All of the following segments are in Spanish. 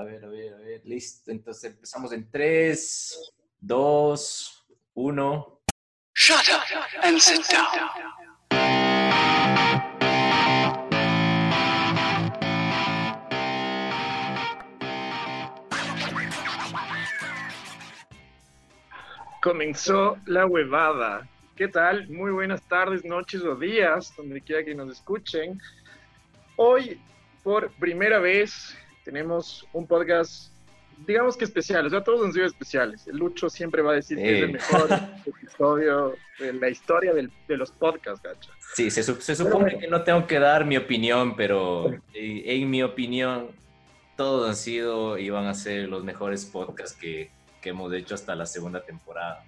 A ver, a ver, a ver, listo. Entonces empezamos en 3, 2, 1. Shut up and sit down. Comenzó la huevada. ¿Qué tal? Muy buenas tardes, noches o días, donde quiera que nos escuchen. Hoy, por primera vez, tenemos un podcast, digamos que especial, o sea, todos han sido especiales. Lucho siempre va a decir que es el mejor episodio de la historia del, de los podcasts, gacho. Sí, se, se supone que no tengo que dar mi opinión, pero eh, en mi opinión, todos han sido y van a ser los mejores podcasts que, que hemos hecho hasta la segunda temporada.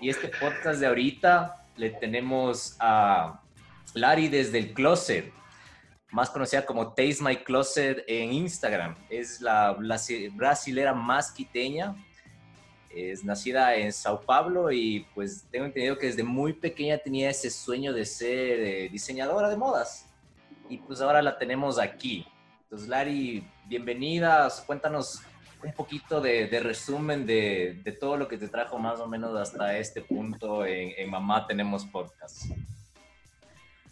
Y este podcast de ahorita le tenemos a Lari desde el closet más conocida como Taste My Closet en Instagram. Es la brasilera más quiteña. Es nacida en Sao Paulo y pues tengo entendido que desde muy pequeña tenía ese sueño de ser eh, diseñadora de modas. Y pues ahora la tenemos aquí. Entonces, Lari, bienvenida. Cuéntanos un poquito de, resumen de, todo lo que te trajo más o menos hasta este punto en, en Mamá Tenemos Podcast.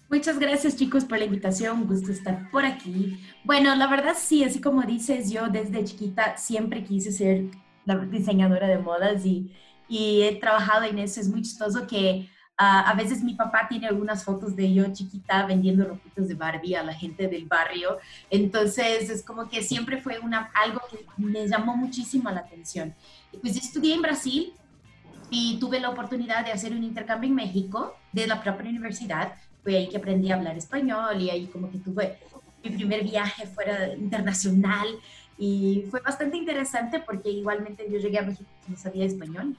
Muchas gracias chicos por la invitación, gusto estar por aquí. Bueno, la verdad sí, así como dices, yo desde chiquita siempre quise ser la diseñadora de modas y, he trabajado en eso. Es muy chistoso que uh, a veces mi papá tiene algunas fotos de yo chiquita vendiendo ropitos de Barbie a la gente del barrio. Entonces es como que siempre fue una, algo que me llamó muchísimo la atención. Pues estudié en Brasil y tuve la oportunidad de hacer un intercambio en México de la propia universidad fue ahí que aprendí a hablar español y ahí como que tuve mi primer viaje fuera internacional y fue bastante interesante porque igualmente yo llegué a México y no sabía español.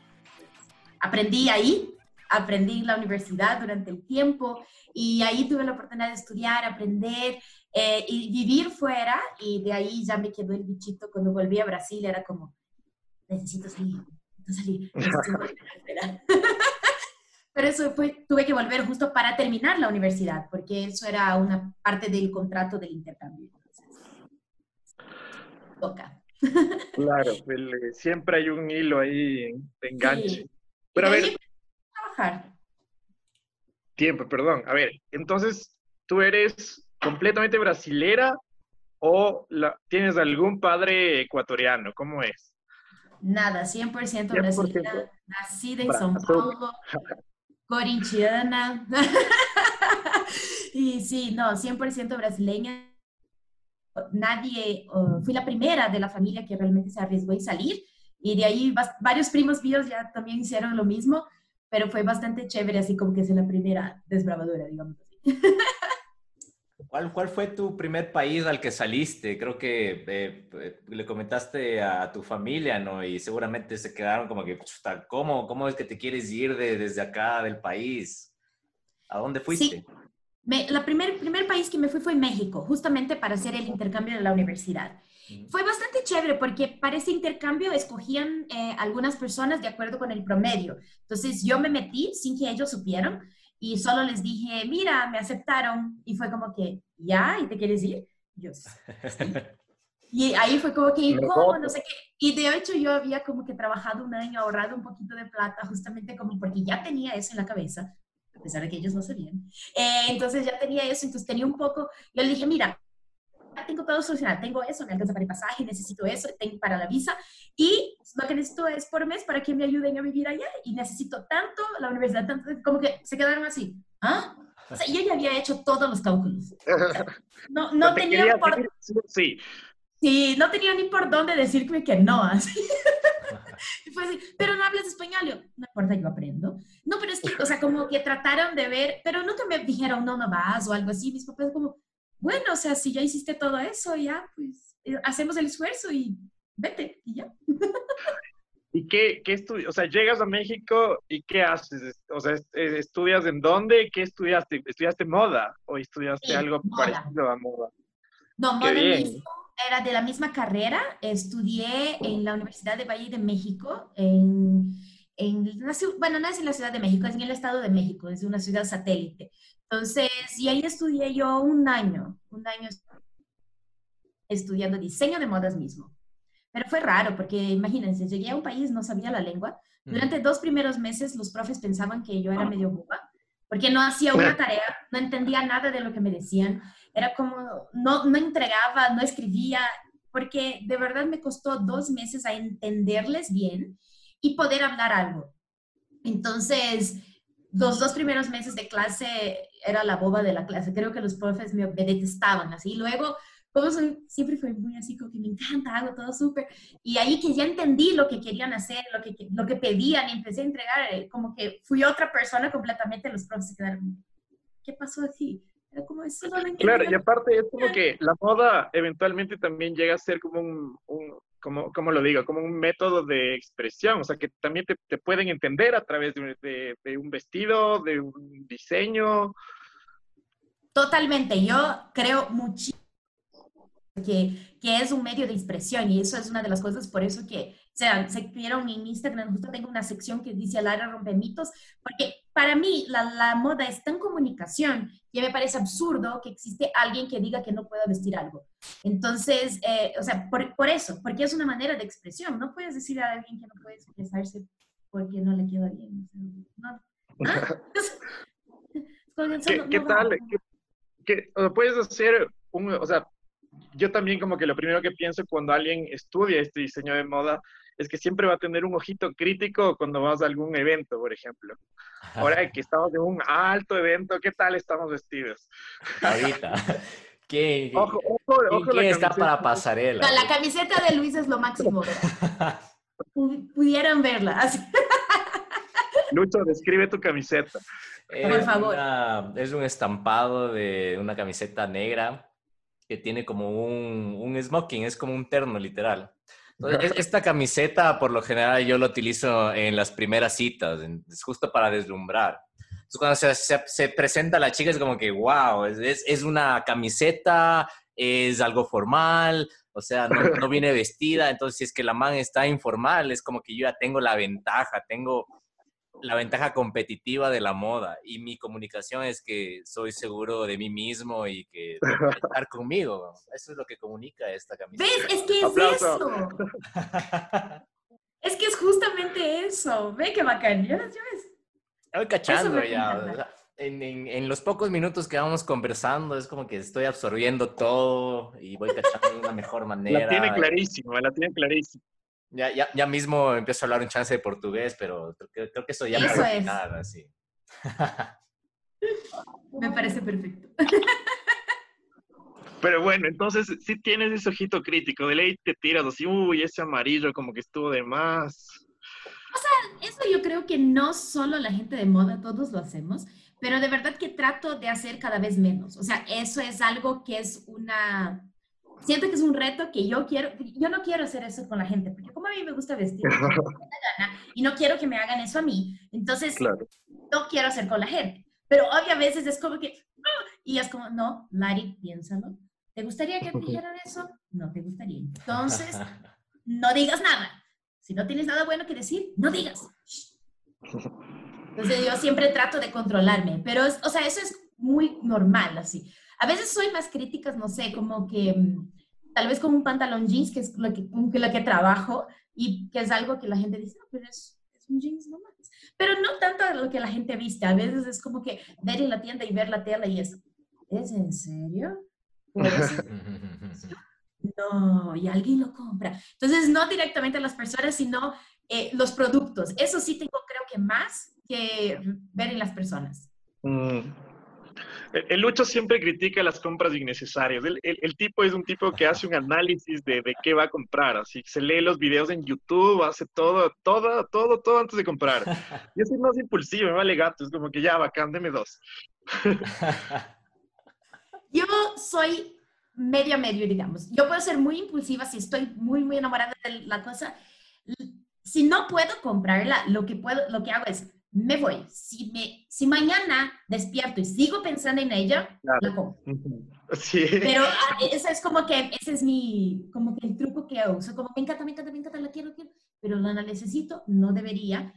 Aprendí ahí, aprendí en la universidad durante el tiempo y ahí tuve la oportunidad de estudiar, aprender eh, y vivir fuera y de ahí ya me quedó el bichito cuando volví a Brasil, era como, necesito salir, necesito salir, pero eso fue, tuve que volver justo para terminar la universidad, porque eso era una parte del contrato del intercambio. toca. Claro, siempre hay un hilo ahí de enganche. Pero a ver. Trabajar. Tiempo, perdón. A ver, entonces, ¿tú eres completamente brasilera o tienes algún padre ecuatoriano? ¿Cómo es? Nada, 100%, brasilera. Nacida en São Paulo. corintiana. y sí, no, 100% brasileña. Nadie, fui la primera de la familia que realmente se arriesgó a salir. Y de ahí varios primos míos ya también hicieron lo mismo, pero fue bastante chévere, así como que es la primera desbravadora, digamos así. ¿Cuál, ¿Cuál, fue tu primer país al que saliste? Creo que eh, le comentaste a tu familia, ¿no? Y seguramente se quedaron como que, ¿cómo, cómo es que te quieres ir de, desde acá del país? ¿A dónde fuiste? Sí. el primer, primer país que me fui fue México, justamente para hacer el intercambio de la universidad. Fue bastante chévere porque para ese intercambio escogían eh, algunas personas de acuerdo con el promedio. Entonces yo me metí sin que ellos supieran y solo les dije, mira, me aceptaron. Y fue como que, ¿ya? ¿Y te quieres ir? Yo, sí. Y ahí fue como que, ¿cómo? No sé qué. Y de hecho yo había como que trabajado un año, ahorrado un poquito de plata, justamente como porque ya tenía eso en la cabeza, a pesar de que ellos no sabían. Eh, entonces ya tenía eso, entonces tenía un poco, yo le dije, mira, tengo todo solucionado, tengo eso, me alcanza para el pasaje, necesito eso, tengo para la visa y lo que necesito es por mes para que me ayuden a vivir allá y necesito tanto, la universidad, tanto, como que se quedaron así, ¿ah? O sea, yo ya había hecho todos los cálculos. No, no tenía por... Sí. Sí, no tenía ni por dónde decirme que no, así. así, pero no hablas español, yo, no importa, yo aprendo. No, pero es que, o sea, como que trataron de ver, pero nunca me dijeron, no, no vas o algo así. Mis papás como, bueno, o sea, si ya hiciste todo eso, ya, pues eh, hacemos el esfuerzo y vete y ya. ¿Y qué, qué estudias? O sea, llegas a México y ¿qué haces? O sea, eh, ¿estudias en dónde? ¿Qué estudiaste? ¿Estudiaste moda o estudiaste algo parecido a moda? No, moda mismo, era de la misma carrera. Estudié en la Universidad de Valle de México, en, en bueno, no es en la Ciudad de México, es en el Estado de México, es una ciudad satélite. Entonces, y ahí estudié yo un año, un año estudiando diseño de modas mismo. Pero fue raro porque imagínense, llegué a un país, no sabía la lengua. Durante dos primeros meses los profes pensaban que yo era medio boba porque no hacía una tarea, no entendía nada de lo que me decían. Era como, no, no entregaba, no escribía, porque de verdad me costó dos meses a entenderles bien y poder hablar algo. Entonces, los dos primeros meses de clase era la boba de la clase. Creo que los profes me, detestaban así. Luego, como siempre fue muy así, como que me encanta, hago todo súper. Y ahí que ya entendí lo que querían hacer, lo que, lo que pedían y empecé a entregar, eh, como que fui otra persona completamente, los profes se quedaron, ¿qué pasó aquí? Era como eso Claro, y aparte es como que la moda eventualmente también llega a ser como un, un como, como lo digo, como un método de expresión, o sea, que también te, te pueden entender a través de, de, un vestido, de un diseño. Totalmente, yo creo muchísimo que, que, es un medio de expresión y eso es una de las cosas, por eso que, o sea, se vieron en Instagram, justo tengo una sección que dice Lara rompe mitos, porque para mí la, la, moda es tan comunicación que me parece absurdo que existe alguien que diga que no pueda vestir algo. Entonces, eh, o sea, por, por, eso, porque es una manera de expresión, no puedes decir a alguien que no puede expresarse porque no le queda bien. no. ¿Ah? ¿Qué, ¿qué tal? ¿Qué, puedes hacer un, o sea, yo también como que lo primero que pienso cuando alguien estudia este diseño de moda es que siempre va a tener un ojito crítico cuando vas a algún evento, por ejemplo. Ahora que estamos en un alto evento, ¿qué tal estamos vestidos? Ahorita. ¿Qué, ojo, ojo, ojo ¿quién está para pasarela? la camiseta de Luis es lo máximo. Pudieran verla. Lucho, describe tu camiseta. por favor. es un estampado de una camiseta negra que tiene como un, un smoking, es como un terno literal. Esta camiseta, por lo general, yo la utilizo en las primeras citas, es justo para deslumbrar. Entonces, cuando se, se, presenta la chica, es como que, wow, es, es, una camiseta, es algo formal, o sea, no, no, viene vestida. Entonces, si es que la man está informal, es como que yo ya tengo la ventaja, tengo la ventaja competitiva de la moda y mi comunicación es que soy seguro de mí mismo y que estar conmigo. Eso es lo que comunica esta camiseta. ¿Ves? Es que es eso. es que es justamente eso. Ve qué bacán. ¿Ya ves? Estoy cachando ya. en, en, en, los pocos minutos que vamos conversando es como que estoy absorbiendo todo y voy cachando de una mejor manera. La tiene clarísimo, la tiene clarísimo. Ya, ya, ya mismo empiezo a hablar un chance de portugués, pero creo, creo que eso ya eso es. nada, sí. Me parece perfecto. Pero bueno, entonces si tienes ese ojito crítico, de ley te tiras así, uy, ese amarillo como que estuvo de más. O sea, eso yo creo que no solo la gente de moda, todos lo hacemos, pero de verdad que trato de hacer cada vez menos. O sea, eso es algo que es una, siento que es un reto que yo quiero, yo no quiero hacer eso con la gente, porque como a mí me gusta vestir, y no quiero que me hagan eso a mí, entonces no quiero hacer con la gente. Pero obviamente veces es como que, ¡ah! y es como, no, Lari, piénsalo. ¿Te gustaría que te dijeran eso? No te gustaría. Entonces, no digas nada. Si no tienes nada bueno que decir, no digas. Entonces yo siempre trato de controlarme, pero, o sea, eso es muy normal, así. A veces soy más crítica, no sé, como que mm, tal vez con un pantalón jeans, que es lo que, lo que trabajo, y que es algo que la gente dice, no, pero es, es un jeans nomás. Pero no tanto lo que la gente viste, a veces es como que ver en la tienda y ver la tela y es, ¿es en serio? no, y alguien lo compra. Entonces, no directamente a las personas, sino eh, los productos. Eso sí tengo creo que más que ver en las personas. Mm. El Lucho siempre critica las compras innecesarias. El, tipo es un tipo que hace un análisis de, de, qué va a comprar. Así se lee los videos en YouTube, hace todo, todo, todo, todo antes de comprar. Yo soy más impulsivo, me vale gato. Es como que ya, bacán, deme dos. Yo soy medio a medio, digamos. Yo puedo ser muy impulsiva si estoy muy, muy enamorada de la cosa. Si no puedo comprarla, lo que, puedo, lo que hago es me voy. Si, me, si mañana despierto y sigo pensando en ella, la compro. Sí. Pero ah, eso es como que, ese es mi, como que el truco que uso, como me encanta, me encanta, me encanta, la quiero, quiero, pero no la necesito, no debería.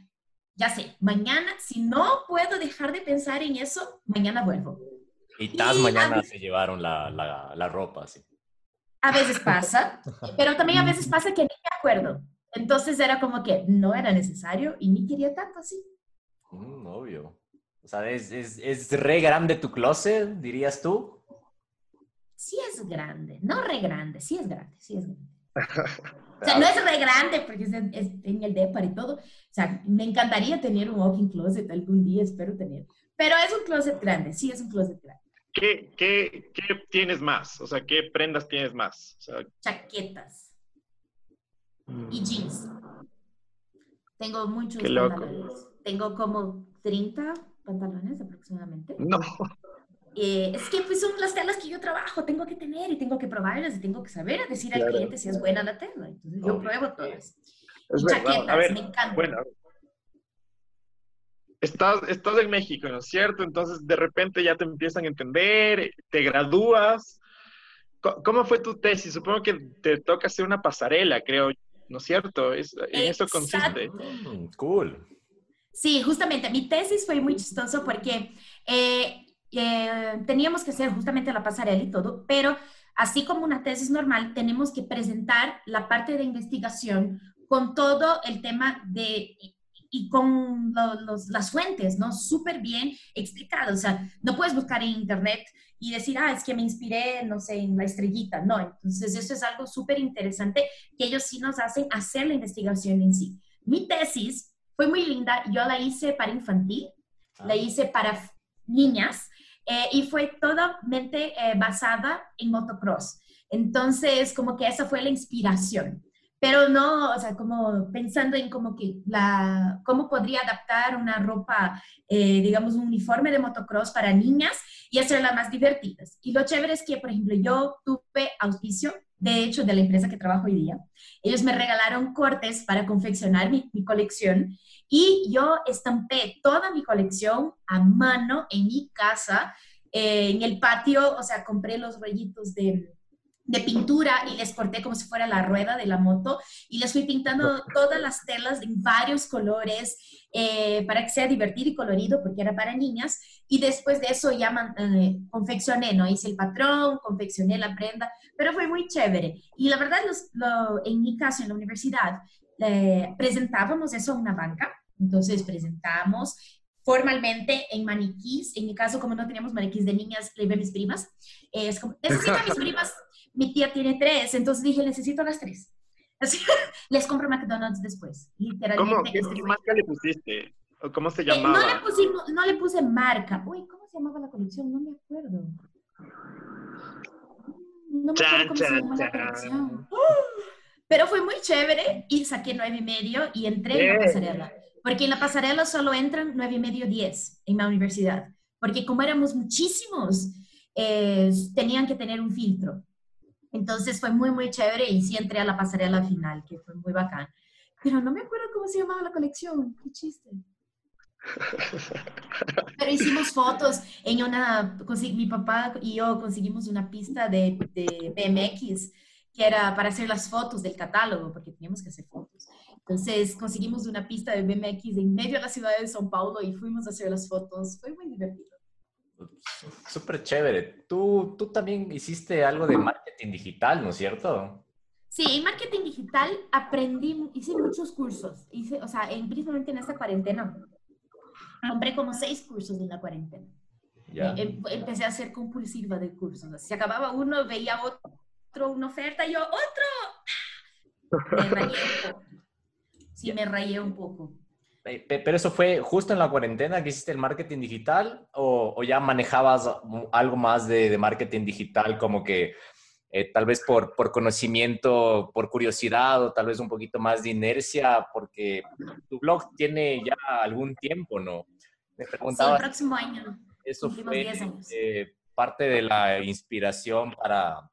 Ya sé, mañana, si no puedo dejar de pensar en eso, mañana vuelvo. Y tal mañana se llevaron la, la, la ropa, sí. A veces pasa, pero también a veces pasa que ni me acuerdo. Entonces era como que no era necesario y ni quería tanto así. Mm, obvio. O sea, ¿es, es, es re grande tu closet, dirías tú? Sí es grande, no re grande, sí es grande, sí es grande. O sea, no es re grande porque es, en el depar y todo. O sea, me encantaría tener un walking closet algún día, espero tener. Pero es un closet grande, sí es un closet grande. ¿Qué, qué, qué tienes más? O sea, ¿qué prendas tienes más? O sea, Chaquetas y mm. jeans. Tengo muchos pantalones. Tengo como 30 pantalones aproximadamente. No. Eh, es que pues son las telas que yo trabajo, tengo que tener y tengo que probarlas y tengo que saber decir al cliente si es buena la tela. Entonces yo pruebo todas. Es chaquetas, me encanta. Bueno, estás, estás en México, ¿no es cierto? Entonces de repente ya te empiezan a entender, te gradúas. ¿Cómo fue tu tesis? Supongo que te toca hacer una pasarela, creo, ¿no es cierto? Es, en eso consiste. Mm, cool. Sí, justamente, mi tesis fue muy chistoso porque eh, eh, teníamos que hacer justamente la pasarela y todo, pero así como una tesis normal, tenemos que presentar la parte de investigación con todo el tema de y con las fuentes, ¿no? Súper bien explicado. O sea, no puedes buscar en internet y decir, ah, es que me inspiré, no sé, en la estrellita. No, entonces eso es algo súper interesante que ellos sí nos hacen hacer la investigación en sí. Mi tesis fue muy linda. Yo la hice para infantil, la ah. hice para niñas eh, y fue totalmente eh, basada en motocross. Entonces, como que esa fue la inspiración. Pero no, o sea, como pensando en como que la, cómo podría adaptar una ropa, eh, digamos, un uniforme de motocross para niñas y hacerla más divertidas. Y lo chévere es que, por ejemplo, yo tuve auspicio, de hecho, de la empresa que trabajo hoy día. Ellos me regalaron cortes para confeccionar mi, mi colección y yo estampé toda mi colección a mano en mi casa, eh, en el patio, o sea, compré los rollitos de, de pintura y les corté como si fuera la rueda de la moto y les fui pintando todas las telas en varios colores eh, para que sea divertido y colorido porque era para niñas y después de eso ya eh, confeccioné, ¿no? Hice el patrón, confeccioné la prenda, pero fue muy chévere y la verdad en mi caso en la universidad presentábamos eso a una banca entonces presentamos formalmente en maniquís. En mi caso, como no teníamos maniquís de niñas, le a mis primas. Es como, necesito a mis primas. Mi tía tiene tres, entonces dije, necesito las tres. Así, les compro McDonald's después. Literalmente. ¿Cómo? ¿Qué, este marca le pusiste? ¿O ¿Cómo se llamaba? no, le no, le puse marca. Uy, ¿cómo se llamaba la colección? No me acuerdo. No me acuerdo cómo se llamaba la colección. Pero fue muy chévere y saqué nueve y medio y entré en la pasarela. Porque en la pasarela solo entran nueve y medio, diez en la universidad. Porque como éramos muchísimos, eh, tenían que tener un filtro. Entonces fue muy, muy chévere y sí entré a la pasarela final, que fue muy bacán. Pero no me acuerdo cómo se llamaba la colección. Qué chiste. Pero hicimos fotos en una, mi papá y yo conseguimos una pista de, de BMX que era para hacer las fotos del catálogo, porque teníamos que hacer fotos. Entonces conseguimos una pista de BMX en medio de la ciudad de São Paulo y fuimos a hacer las fotos. Fue muy divertido. Súper chévere. Tú, tú también hiciste algo de marketing digital, ¿no es cierto? Sí, en marketing digital aprendí, hice muchos cursos. Hice, o sea, en, principalmente en esta cuarentena, compré como seis cursos en la cuarentena. Ya. Em, empecé a ser compulsiva de cursos. Si acababa uno, veía otro, una oferta, y yo, ¡otro! Me rayé un poco sí me rayé un poco. Pero eso fue justo en la cuarentena que hiciste el marketing digital o, ya manejabas algo más de, marketing digital como que eh, tal vez por, por, conocimiento, por curiosidad o tal vez un poquito más de inercia porque tu blog tiene ya algún tiempo, ¿no? Me preguntaba. Sí, el próximo año. Eso fue eh, parte de la inspiración para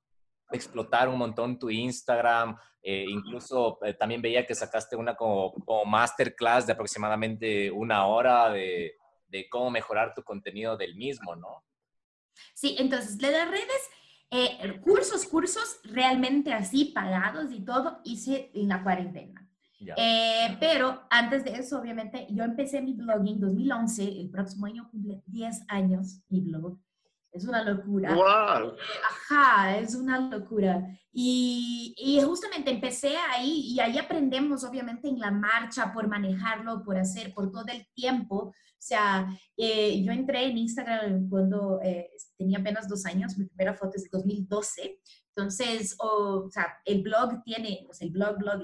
explotar un montón tu Instagram eh, incluso eh, también veía que sacaste una como, masterclass de aproximadamente una hora de, de, cómo mejorar tu contenido del mismo, ¿no? Sí, entonces, de las redes, eh, cursos, cursos realmente así pagados y todo, hice en la cuarentena. pero antes de eso, obviamente, yo empecé mi blog en 2011, el próximo año cumple 10 años mi blog. Es una locura. ¡Wow! Ajá, es una locura. Y, y, justamente empecé ahí y ahí aprendemos obviamente en la marcha por manejarlo, por hacer, por todo el tiempo. O sea, eh, yo entré en Instagram cuando eh, tenía apenas dos años, mi primera foto es de 2012. Entonces, o, sea, el blog tiene, o sea, el blog, blog,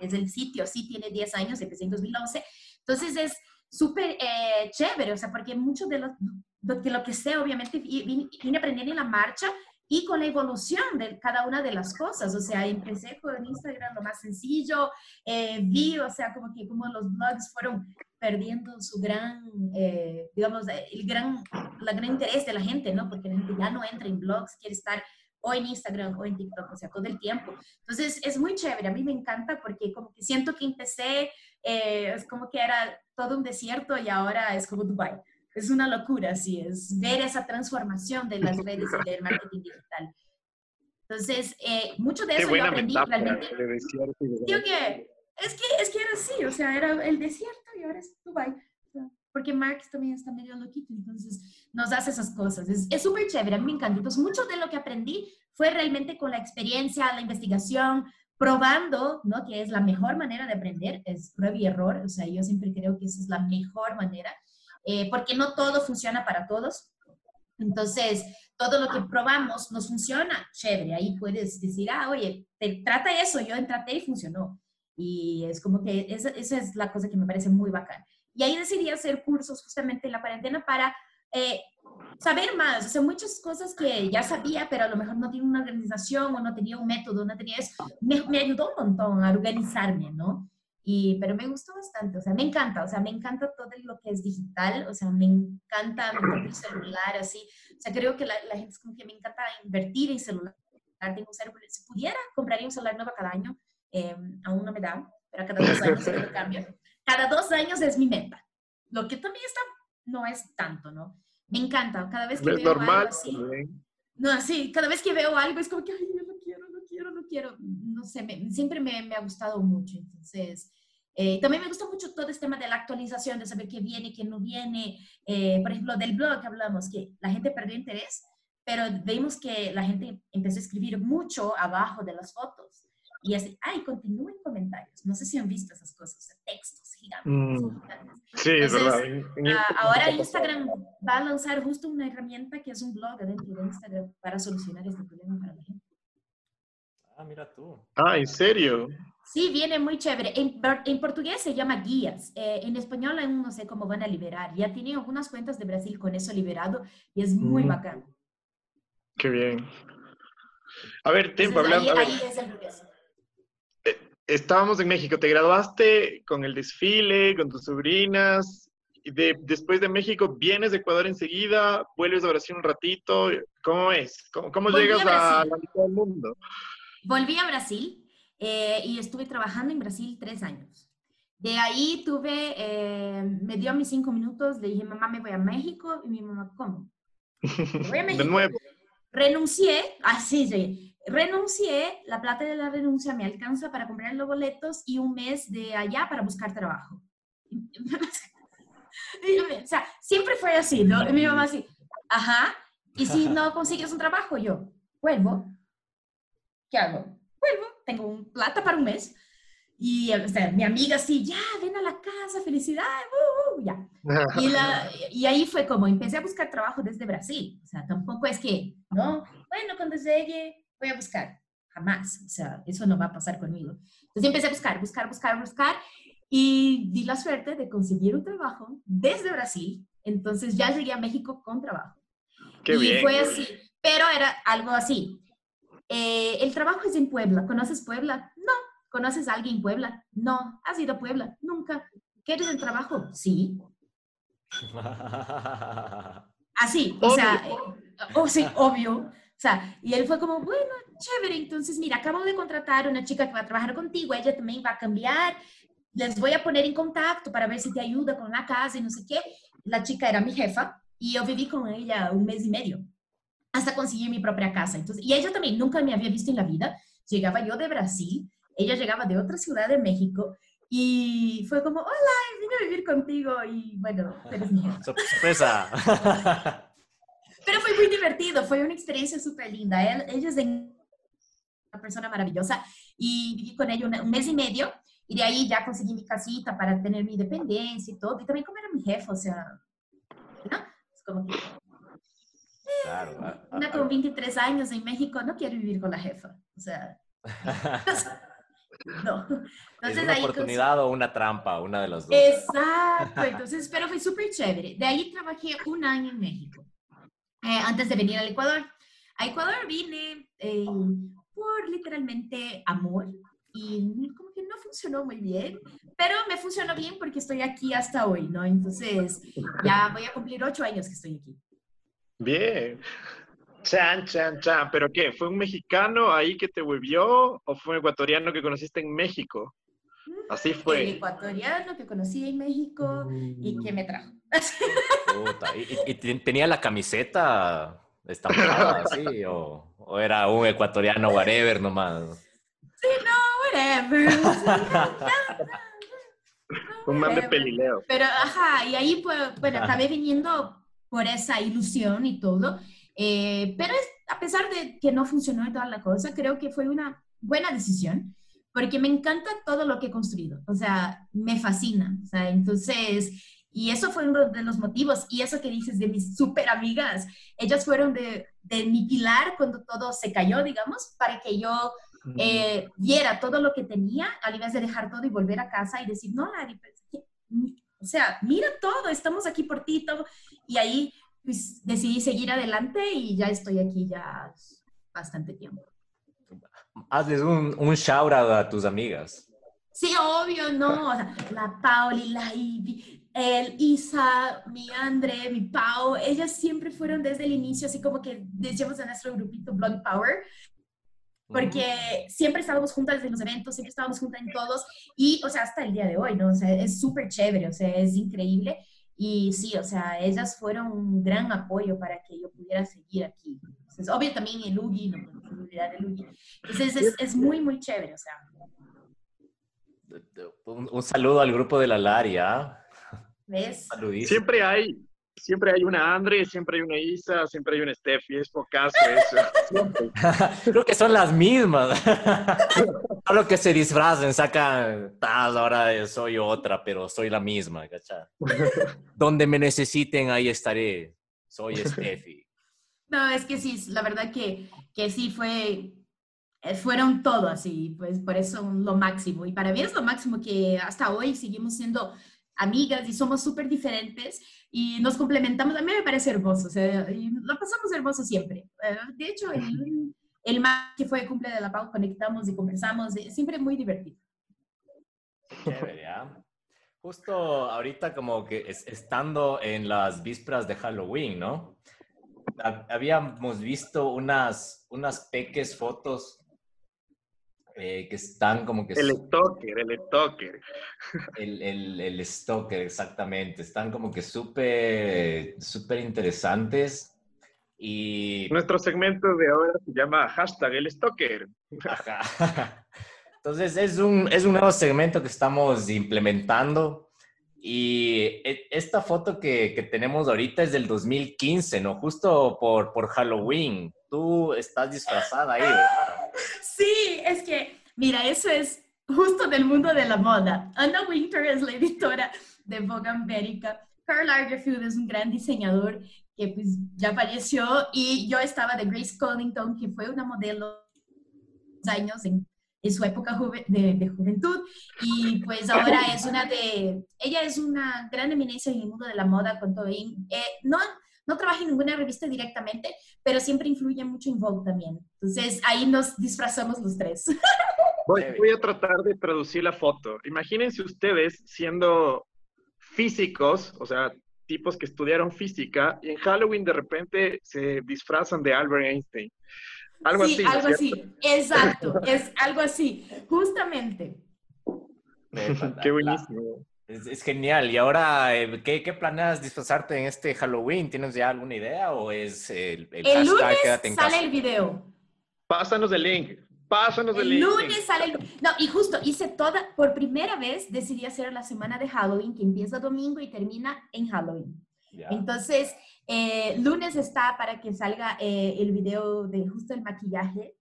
es el sitio, sí tiene 10 años, empecé en 2011. Entonces es súper eh, chévere, o sea, porque mucho de lo, de lo que sé, obviamente, vine, vine aprendiendo en la marcha y con la evolución de cada una de las cosas. O sea, empecé con Instagram lo más sencillo, eh, vi, o sea, como que como los blogs fueron perdiendo su gran, eh, digamos, el gran, la gran interés de la gente, ¿no? Porque la gente ya no entra en blogs, quiere estar o en Instagram o en TikTok, o sea, todo el tiempo. Entonces, es muy chévere, a mí me encanta porque como que siento que empecé, eh, es como que era todo un desierto y ahora es como Dubai es una locura, sí, es ver esa transformación de las redes y del marketing digital. Entonces, eh, mucho de eso yo aprendí realmente. Digo que, es que, es que era así, o sea, era el desierto y ahora es Dubai. Porque Marx también está medio loquito, entonces nos hace esas cosas. Es súper chévere, a mí me encanta. Entonces, mucho de lo que aprendí fue realmente con la experiencia, la investigación, probando, ¿no? Que es la mejor manera de aprender, es prueba y error. O sea, yo siempre creo que esa es la mejor manera. Eh, porque no todo funciona para todos. Entonces, todo lo que probamos nos funciona, chévere. Ahí puedes decir, ah, oye, te, trata eso, yo entraté y funcionó. Y es como que esa, esa, es la cosa que me parece muy bacán. Y ahí decidí hacer cursos justamente en la cuarentena para eh, saber más, o sea, muchas cosas que ya sabía, pero a lo mejor no tenía una organización o no tenía un método, no tenía eso, me, me ayudó un montón a organizarme, ¿no? Y, pero me gustó bastante, o sea, me encanta, o sea, me encanta todo lo que es digital, o sea, me encanta, me el celular, así, o sea, creo que la, la, gente es como que me encanta invertir en celular, tengo un celular, si pudiera, compraría un celular nuevo cada año, eh, aún no me da, pero cada dos años se cambio. Cada dos años es mi meta, lo que también está, no es tanto, ¿no? Me encanta, cada vez que es veo normal, algo así, no, sí, cada vez que veo algo es como que, ay, lo quiero, no sé, me, siempre me, me, ha gustado mucho, entonces... Eh, también me gusta mucho todo este tema de la actualización, de saber qué viene, qué no viene. Eh, por ejemplo, del blog que hablamos, que la gente perdió interés, pero vemos que la gente empezó a escribir mucho abajo de las fotos. Y así, ay, continúen comentarios. No sé si han visto esas cosas, textos gigantes. Mm, sí, es verdad. Ah, ahora Instagram va a lanzar justo una herramienta que es un blog dentro de Instagram para solucionar este problema para la gente. Ah, mira tú. Ah, ¿en serio? Sí, viene muy chévere. En, en portugués se llama guías. Eh, en español aún no sé cómo van a liberar. Ya tienen algunas cuentas de Brasil con eso liberado y es muy mm. bacán. Qué bien. A ver, tiempo hablando. Ahí, es el eh, estábamos en México. ¿Te graduaste con el desfile, con tus sobrinas? De, después de México, ¿vienes de Ecuador enseguida? ¿Vuelves a Brasil un ratito? ¿Cómo es? ¿Cómo, cómo llegas a, a la mitad del mundo? Volví a Brasil eh, y estuve trabajando en Brasil tres años. De ahí tuve, eh, me dio mis cinco minutos, le dije, mamá, me voy a México. Y mi mamá, ¿cómo? voy a México. De nuevo. Renuncié, así, sí, renuncié, la plata de la renuncia me alcanza para comprar los boletos y un mes de allá para buscar trabajo. o sea, siempre fue así, ¿no? Y mi mamá así, ajá, y si no consigues un trabajo, yo, vuelvo, ¿qué hago? Vuelvo, tengo un plata para un mes. Y o sea, mi amiga así, ya, ven a la casa, felicidad, uh, uh, ya. Y, la, y, ahí fue como, empecé a buscar trabajo desde Brasil. O sea, tampoco es que, no, bueno, cuando llegue voy a buscar. Jamás. O sea, eso no va a pasar conmigo. Entonces empecé a buscar, buscar, buscar, buscar. Y di la suerte de conseguir un trabajo desde Brasil. Entonces ya llegué a México con trabajo. Qué y bien. fue así, pero era algo así. Eh, el trabajo es en Puebla. ¿Conoces Puebla? No. ¿Conoces a alguien en Puebla? No. ¿Has ido a Puebla? Nunca. ¿Quieres el trabajo? Sí. Así, o sea, eh, oh, sí, obvio. O sea, y él fue como, bueno, chévere, entonces mira, acabo de contratar una chica que va a trabajar contigo, ella también va a cambiar, les voy a poner en contacto para ver si te ayuda con la casa y no sé qué. La chica era mi jefa y yo viví con ella un mes y medio hasta conseguir mi propia casa. Entonces, y ella también nunca me había visto en la vida. Llegaba yo de Brasil, ella llegaba de otra ciudad de México y fue como, hola, vine a vivir contigo y bueno, eres mi Sorpresa. Pero fue muy divertido, fue una experiencia súper linda. Él, ella es una persona maravillosa y viví con ella un, mes y medio y de ahí ya conseguí mi casita para tener mi independencia y todo. Y también como era mi jefe, o sea, ¿no? Es como que... Claro. una con 23 años en México no quiere vivir con la jefa, o sea... No. Entonces, ¿Es una oportunidad o una trampa? Una de las dos. Exacto. Entonces, pero fue súper chévere. De ahí trabajé un año en México, eh, antes de venir al Ecuador. A Ecuador vine eh, por literalmente amor y como que no funcionó muy bien, pero me funcionó bien porque estoy aquí hasta hoy, ¿no? Entonces, ya voy a cumplir ocho años que estoy aquí. Bien. Chan, chan, chan. ¿Pero qué? ¿Fue un mexicano ahí que te volvió o fue un ecuatoriano que conociste en México? Así fue. El ecuatoriano que conocí en México y que me trajo. ¿Y, tenía la camiseta estampada así? O, ¿O, era un ecuatoriano whatever nomás? Sí, no, whatever. un man de pelileo. Pero, ajá, y ahí, pues, bueno, acabé viniendo por esa ilusión y todo. Eh, pero es, a pesar de que no funcionó toda la cosa, creo que fue una buena decisión porque me encanta todo lo que he construido. O sea, me fascina. O sea, entonces, y eso fue uno de los motivos. Y eso que dices de mis súper amigas, ellas fueron de, de, mi pilar cuando todo se cayó, digamos, para que yo eh, viera todo lo que tenía, al invés de dejar todo y volver a casa y decir, no, Lari, pues, o sea, mira todo, estamos aquí por ti, todo. Y ahí pues decidí seguir adelante y ya estoy aquí ya bastante tiempo. Hazles un, un shout out a tus amigas. Sí, obvio, no. la Pauli, la Ivy, el Isa, mi Andre, mi Pau, ellas siempre fueron desde el inicio, así como que decíamos en nuestro grupito Blonde Power, porque siempre estábamos juntas en los eventos, siempre estábamos juntas en todos, y, o sea, hasta el día de hoy, ¿no? O sea, es súper chévere, o sea, es increíble. Y sí, o sea, ellas fueron un gran apoyo para que yo pudiera seguir aquí. Entonces, obvio también el Ugi, no podemos olvidar el Ugi. Entonces es, es, muy, muy chévere, o sea. Un, saludo al grupo de la Laria. ¿Ves? Siempre hay, siempre hay una Andre, siempre hay una Isa, siempre hay una Steffi, es pocaso eso. Creo que son las mismas. Solo que se disfrazan, sacan, tal, ahora soy otra, pero soy la misma, ¿cachai? Donde me necesiten, ahí estaré. Soy Steffi. No, es que sí, la verdad que, que sí fue, eh, fueron todo así, pues por eso lo máximo. Y para mí es lo máximo que hasta hoy seguimos siendo amigas y somos súper diferentes y nos complementamos. A mí me parece hermoso, o sea, y lo pasamos hermoso siempre. Eh, de hecho, el, el más que fue el cumple de la Pau, conectamos y conversamos, siempre muy divertido. Chévere, Justo ahorita como que estando en las vísperas de Halloween, ¿no? Habíamos visto unas, unas peques fotos eh, que están como que... El stalker, el stalker. El, el, el stalker, exactamente. Están como que súper, súper interesantes. Y... Nuestro segmento de ahora se llama hashtag el stalker. Entonces es un, es un nuevo segmento que estamos implementando. Y e, esta foto que, que, tenemos ahorita es del 2015, ¿no? Justo por, por Halloween. Tú estás disfrazada ahí, ¿verdad? Sí, es que, mira, eso es justo del mundo de la moda. Anna Winter es la editora de Vogue América. Karl Lagerfeld es un gran diseñador que pues ya falleció y yo estaba de Grace Collington, que fue una modelo años en, su época de, de, juventud y pues ahora es una de, ella es una gran eminencia en el mundo de la moda con todo. Eh, no, no trabaja en ninguna revista directamente, pero siempre influye mucho en Vogue también. Entonces ahí nos disfrazamos los tres. Voy, voy a tratar de traducir la foto. Imagínense ustedes siendo físicos, o sea, tipos que estudiaron física y en Halloween de repente se disfrazan de Albert Einstein. Algo sí, así. Algo así, exacto, es algo así, justamente. Qué buenísimo. Es, genial. ¿Y ahora eh, ¿qué, qué, planeas disfrazarte en este Halloween? ¿Tienes ya alguna idea o es el, el, el lunes sale el video. Pásanos el link. Pásanos el, el link. lunes sale el... No, y justo hice toda, por primera vez decidí hacer la semana de Halloween que empieza domingo y termina en Halloween. Entonces, eh, lunes está para que salga eh, el video de justo el maquillaje,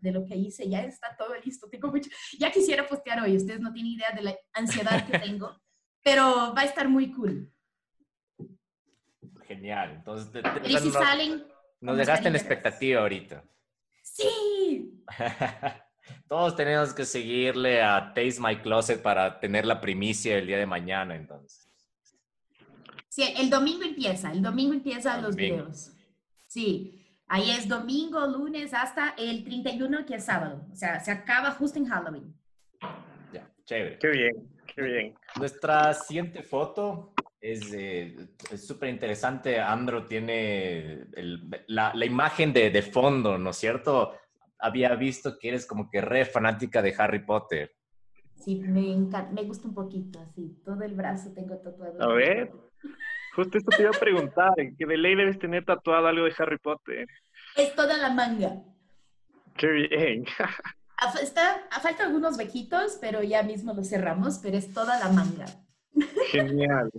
de lo que hice, ya está todo listo. Tengo mucho, ya quisiera postear hoy, ustedes no tienen idea de la ansiedad que tengo, pero va a estar muy cool. Genial, entonces y si salen, nos dejaste en expectativa ahorita. Sí. Todos tenemos que seguirle a Taste My Closet para tener la primicia el día de mañana, entonces. Sí, el domingo empieza, el domingo empieza los videos. Sí, ahí es domingo, lunes, hasta el 31, que es sábado. O sea, se acaba justo en Halloween. Ya, chévere. Qué bien, qué bien. Nuestra siguiente foto es súper interesante. Andro tiene la, la, imagen de, de fondo, ¿no es cierto? había visto que eres como que re fanática de Harry Potter. Sí, me encanta, me gusta un poquito, así, todo el brazo tengo tatuado. A ver, justo esto te iba a preguntar, que de ley debes tener tatuado algo de Harry Potter. Es toda la manga. Qué bien. Está, falta algunos vejitos, pero ya mismo lo cerramos, pero es toda la manga. Genial.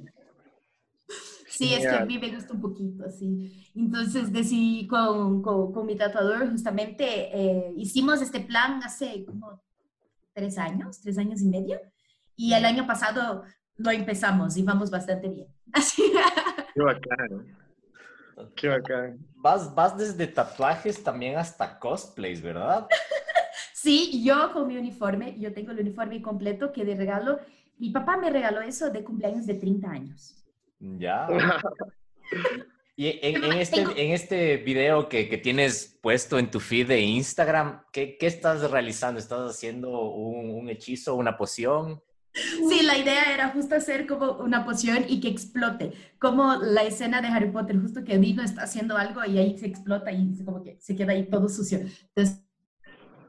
Sí, es que a mí me gusta un poquito, sí. Entonces decidí con, con, mi tatuador, justamente, eh, hicimos este plan hace como tres años, tres años y medio, y el año pasado lo empezamos y vamos bastante bien. Así. Qué bacán. Qué bacán. Vas, vas desde tatuajes también hasta cosplays, ¿verdad? sí, yo con mi uniforme, yo tengo el uniforme completo que de regalo, mi papá me regaló eso de cumpleaños de 30 años. Ya. Y en, este, en este video que, que, tienes puesto en tu feed de Instagram, ¿qué, qué estás realizando? ¿Estás haciendo un, un, hechizo, una poción? Sí, la idea era justo hacer como una poción y que explote, como la escena de Harry Potter, justo que Dino está haciendo algo y ahí se explota y como que se queda ahí todo sucio. Entonces,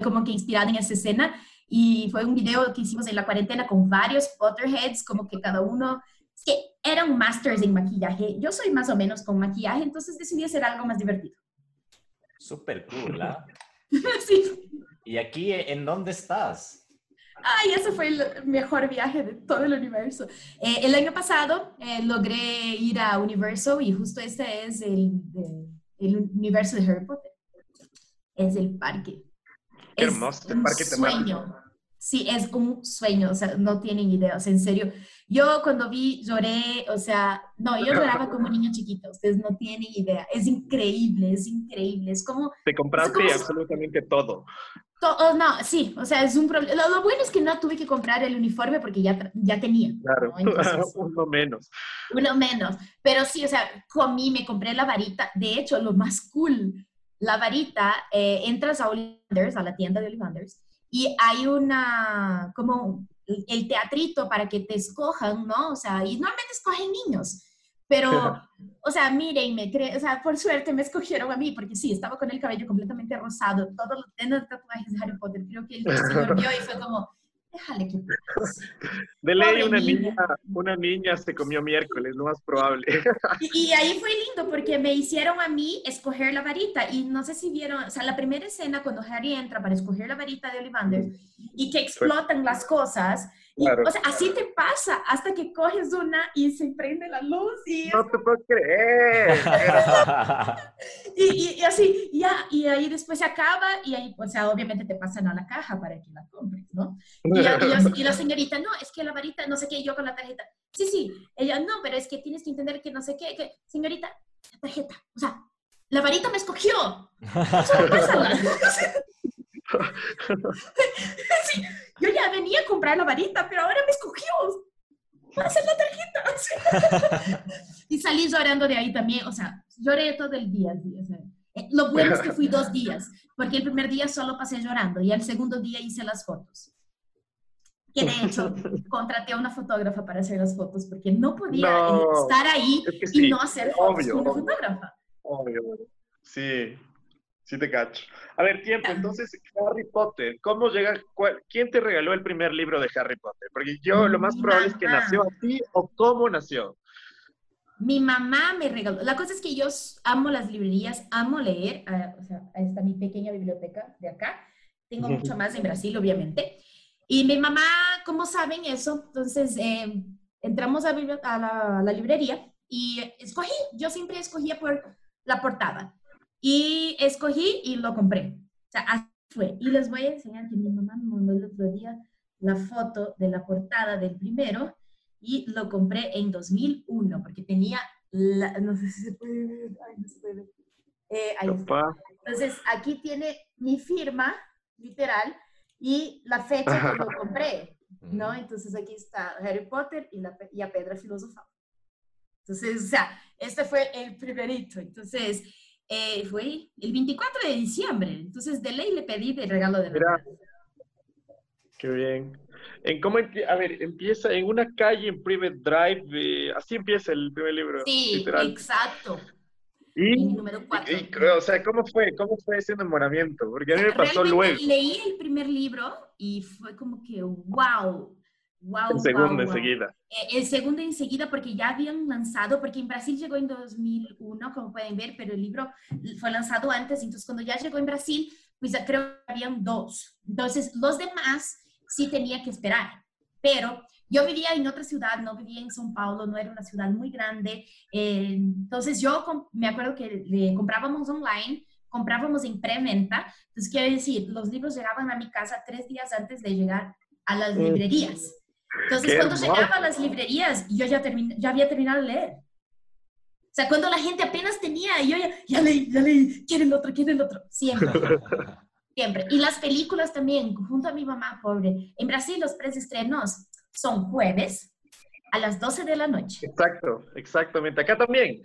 como que inspirada en esa escena y fue un video que hicimos en la cuarentena con varios Potterheads, como que cada uno que eran masters en maquillaje. Yo soy más o menos con maquillaje, entonces decidí hacer algo más divertido. Súper cool, ¿ah? sí. ¿Y aquí en dónde estás? Ay, ese fue el mejor viaje de todo el universo. Eh, el año pasado eh, logré ir a Universo y justo este es el, el, universo de Harry Potter. Es el parque. Qué hermoso, el parque sueño. Sí, es un sueño, o sea, no tienen idea, o sea, en serio. Yo cuando vi lloré, o sea, no, yo lloraba como niño chiquito, ustedes no tienen idea. Es increíble, es increíble. Es como... Te compraste absolutamente todo. Todo. no, sí, o sea, es un problema. Lo, bueno es que no tuve que comprar el uniforme porque ya, ya tenía. Claro, uno menos. Uno menos. Pero sí, o sea, comí, me compré la varita. De hecho, lo más cool, la varita, eh, entras a Olivanders, a la tienda de Olivanders, y hay una, como el teatrito para que te escojan, ¿no? O sea, y normalmente escogen niños, pero, o sea, mírenme, o sea, por suerte me escogieron a mí, porque sí, estaba con el cabello completamente rosado, todos los tatuajes de Harry Potter, creo que el señor vio y fue como, déjale que De ley, una niña. una niña se comió miércoles, lo más probable. Y, ahí fue lindo porque me hicieron a mí escoger la varita. Y no sé si vieron, o sea, la primera escena cuando Harry entra para escoger la varita de Ollivander y que explotan las cosas. O sea, así te pasa hasta que coges una y se prende la luz y... No te puedo creer. y, y, así, ya, y ahí después se acaba y ahí, o sea, obviamente te pasan a la caja para que la compres, ¿no? Y, la señorita, no, es que la varita, no sé qué, yo con la tarjeta. Sí, sí, ella, no, pero es que tienes que entender que no sé qué, que, señorita, la tarjeta, o sea, la varita me escogió. sí, yo ya venía a comprar la varita, pero ahora me escogió. Pasa la tarjeta. y salí llorando de ahí también, o sea, lloré todo el día. O sea, eh, lo bueno es que fui dos días, porque el primer día solo pasé llorando y el segundo día hice las fotos que de hecho contraté a una fotógrafa para hacer las fotos porque no podía estar ahí y no hacer fotos con una fotógrafa. Obvio, sí, sí te cacho. A ver, tiempo, entonces Harry Potter, ¿cómo llega? ¿Quién te regaló el primer libro de Harry Potter? Porque yo lo más probable es que nació así o cómo nació. Mi mamá me regaló. La cosa es que yo amo las librerías, amo leer. Ah, o sea, ahí está mi pequeña biblioteca de acá. Tengo mucho más en Brasil, obviamente. Y mi mamá, ¿cómo saben eso? Entonces, eh, entramos a, la, librería y escogí, yo siempre escogía por la portada. Y escogí y lo compré. O sea, así fue. Y les voy a enseñar que mi mamá me mandó el otro día la foto de la portada del primero y lo compré en 2001 porque tenía, la, no sé si se puede ver, ay, no se puede ver. Eh, ahí está. Entonces, aquí tiene mi firma, literal, y la fecha que lo compré, ¿no? Entonces, aquí está Harry Potter y, la, y a Pedra Filosofal. Entonces, o sea, este fue el primerito. Entonces, eh, fue el 24 de diciembre. Entonces, de ley le pedí de regalo de Navidad. Qué bien. En cómo, a ver, empieza en una calle en Private Drive, eh, así empieza el primer libro. Sí, exacto. Y, número o sea, ¿cómo fue? ¿Cómo fue ese enamoramiento? Porque a mí me pasó luego. Leí el primer libro y fue como que, wow, wow. El segundo enseguida. Eh, el segundo enseguida porque ya habían lanzado, porque en Brasil llegó en 2001, como pueden ver, pero el libro fue lanzado antes, entonces cuando ya llegó en Brasil, pues creo que habían dos. Entonces, los demás sí tenía que esperar, pero yo vivía en otra ciudad, no vivía en São Paulo, no era una ciudad muy grande. Eh, entonces yo me acuerdo que le comprábamos online, comprábamos en preventa. Entonces quiero decir, los libros llegaban a mi casa tres días antes de llegar a las librerías. Entonces cuando llegaba a las librerías, yo ya, ya había terminado de leer. O sea, cuando la gente apenas tenía, yo ya, ya leí, ya leí, quiere el otro, quiere el otro, siempre. siempre. Y las películas también, junto a mi mamá, pobre. En Brasil los preestrenos son jueves a las 12 de la noche. Exacto, exactamente. Acá también.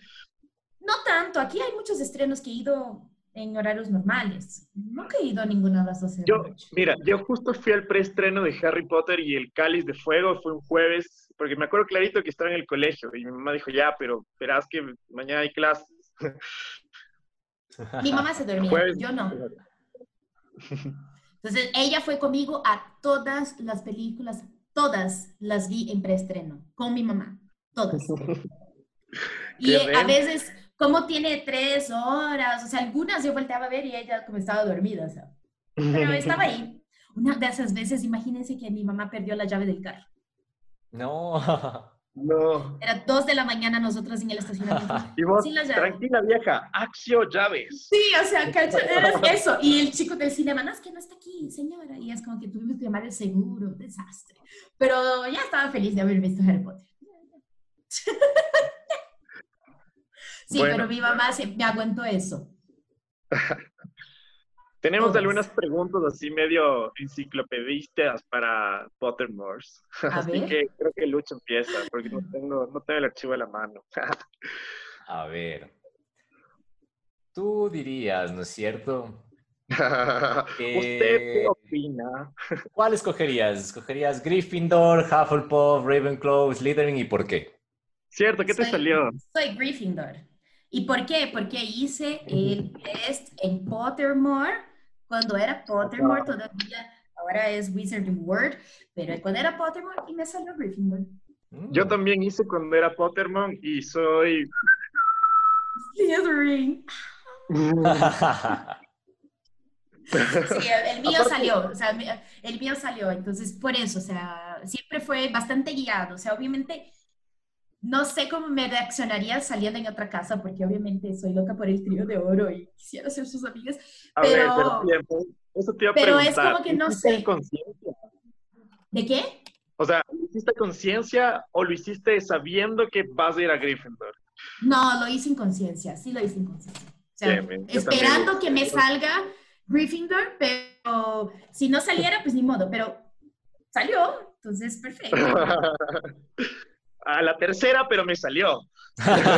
No tanto, aquí hay muchos estrenos que he ido en horarios normales. Nunca he ido a ninguna de las 12 de yo, la noche. Mira, yo justo fui al preestreno de Harry Potter y el Cáliz de Fuego, fue un jueves, porque me acuerdo clarito que estaba en el colegio y mi mamá dijo, ya, pero verás que mañana hay clases. Mi mamá se dormía, yo no. Entonces, ella fue conmigo a todas las películas todas las vi en preestreno con mi mamá, todas. y a veces, como tiene tres horas, o sea, algunas yo volteaba a ver y ella como estaba dormida, o sea, pero estaba ahí. Una de esas veces, imagínense que mi mamá perdió la llave del carro. No. No. Era dos de la mañana nosotros en el estacionamiento. Y vos, tranquila vieja, acción llaves. Sí, o sea, era eso. Y el chico del cinema, no, es que no está aquí, señora. Y es como que tuvimos que llamar el seguro, desastre. Pero ya estaba feliz de haber visto Harry Potter. Sí, pero mi mamá me aguantó eso. Tenemos algunas preguntas así medio enciclopedistas para Pottermore. Así que creo que Lucho empieza, porque no tengo, no tengo el archivo a la mano. a ver. Tú dirías, ¿no es cierto? ¿Usted qué opina? ¿Cuál escogerías? ¿Escogerías Gryffindor, Hufflepuff, Ravenclaw, Slytherin y por qué? Cierto, ¿qué te salió? Soy Gryffindor. ¿Y por qué? Porque hice el test en Pottermore cuando era Pottermore todavía, ahora es Wizarding World, pero cuando era Pottermore y me salió Gryffindor. Mm. Yo también hice cuando era Pottermore y soy... Slytherin. Sí, el, mío salió, o sea, el mío salió, entonces por eso, o sea, siempre fue bastante guiado, o sea, obviamente no sé cómo me reaccionaría saliendo en otra casa, porque obviamente soy loca por el trío de oro y quisiera ser sus amigas. Pero, eso te iba a pero es como que no sé. ¿De qué? O sea, ¿lo hiciste conciencia o lo hiciste sabiendo que vas a ir a Gryffindor? No, lo hice en conciencia, sí lo hice en conciencia. O sea, esperando que me salga Gryffindor, pero si no saliera, pues ni modo, pero salió, entonces perfecto. a la tercera, pero me salió.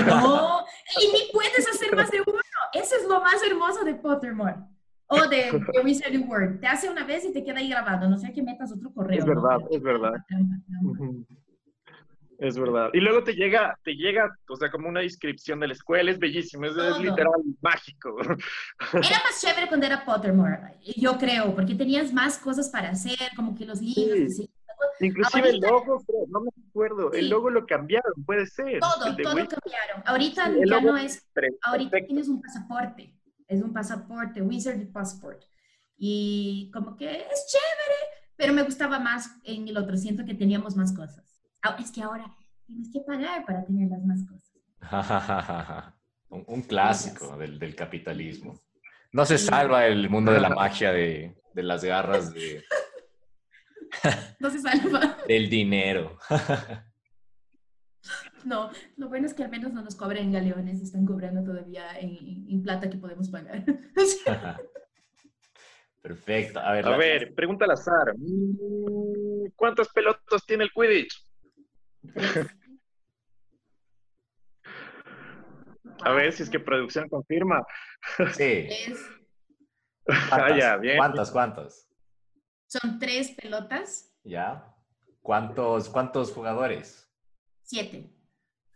No, y ni puedes hacer más de uno. Eso es lo más hermoso de Pottermore. O de, de Wizarding World. Te hace una vez y te queda ahí grabado. No sé que metas otro correo. Es verdad, es verdad. Es verdad. Y luego te llega, te llega, o sea, como una descripción de la escuela, es bellísimo, es, literal mágico. Era más chévere cuando era Pottermore, yo creo, porque tenías más cosas para hacer, como que los libros, Inclusive el logo, no me acuerdo, el logo lo cambiaron, puede ser. Todo, todo cambiaron. Ahorita ya no es, ahorita tienes un pasaporte, es un pasaporte, Wizard Passport. Y como que es chévere, pero me gustaba más en el otro, siento que teníamos más cosas. Ah, es que ahora tienes que pagar para tener las más cosas. un, un, clásico del, del, capitalismo. No se salva el mundo de la magia de, de las garras de... No se salva. Del dinero. No, lo bueno es que al menos no nos cobren galeones, están cobrando todavía en, en plata que podemos pagar. Perfecto. A ver, a ver pregunta al azar. ¿Cuántas pelotas tiene el Quidditch? A ver si es que producción confirma. Sí. Ah, ya, bien. ¿Cuántas, cuántas? Son tres pelotas. Ya. ¿Cuántos, cuántos jugadores? Siete.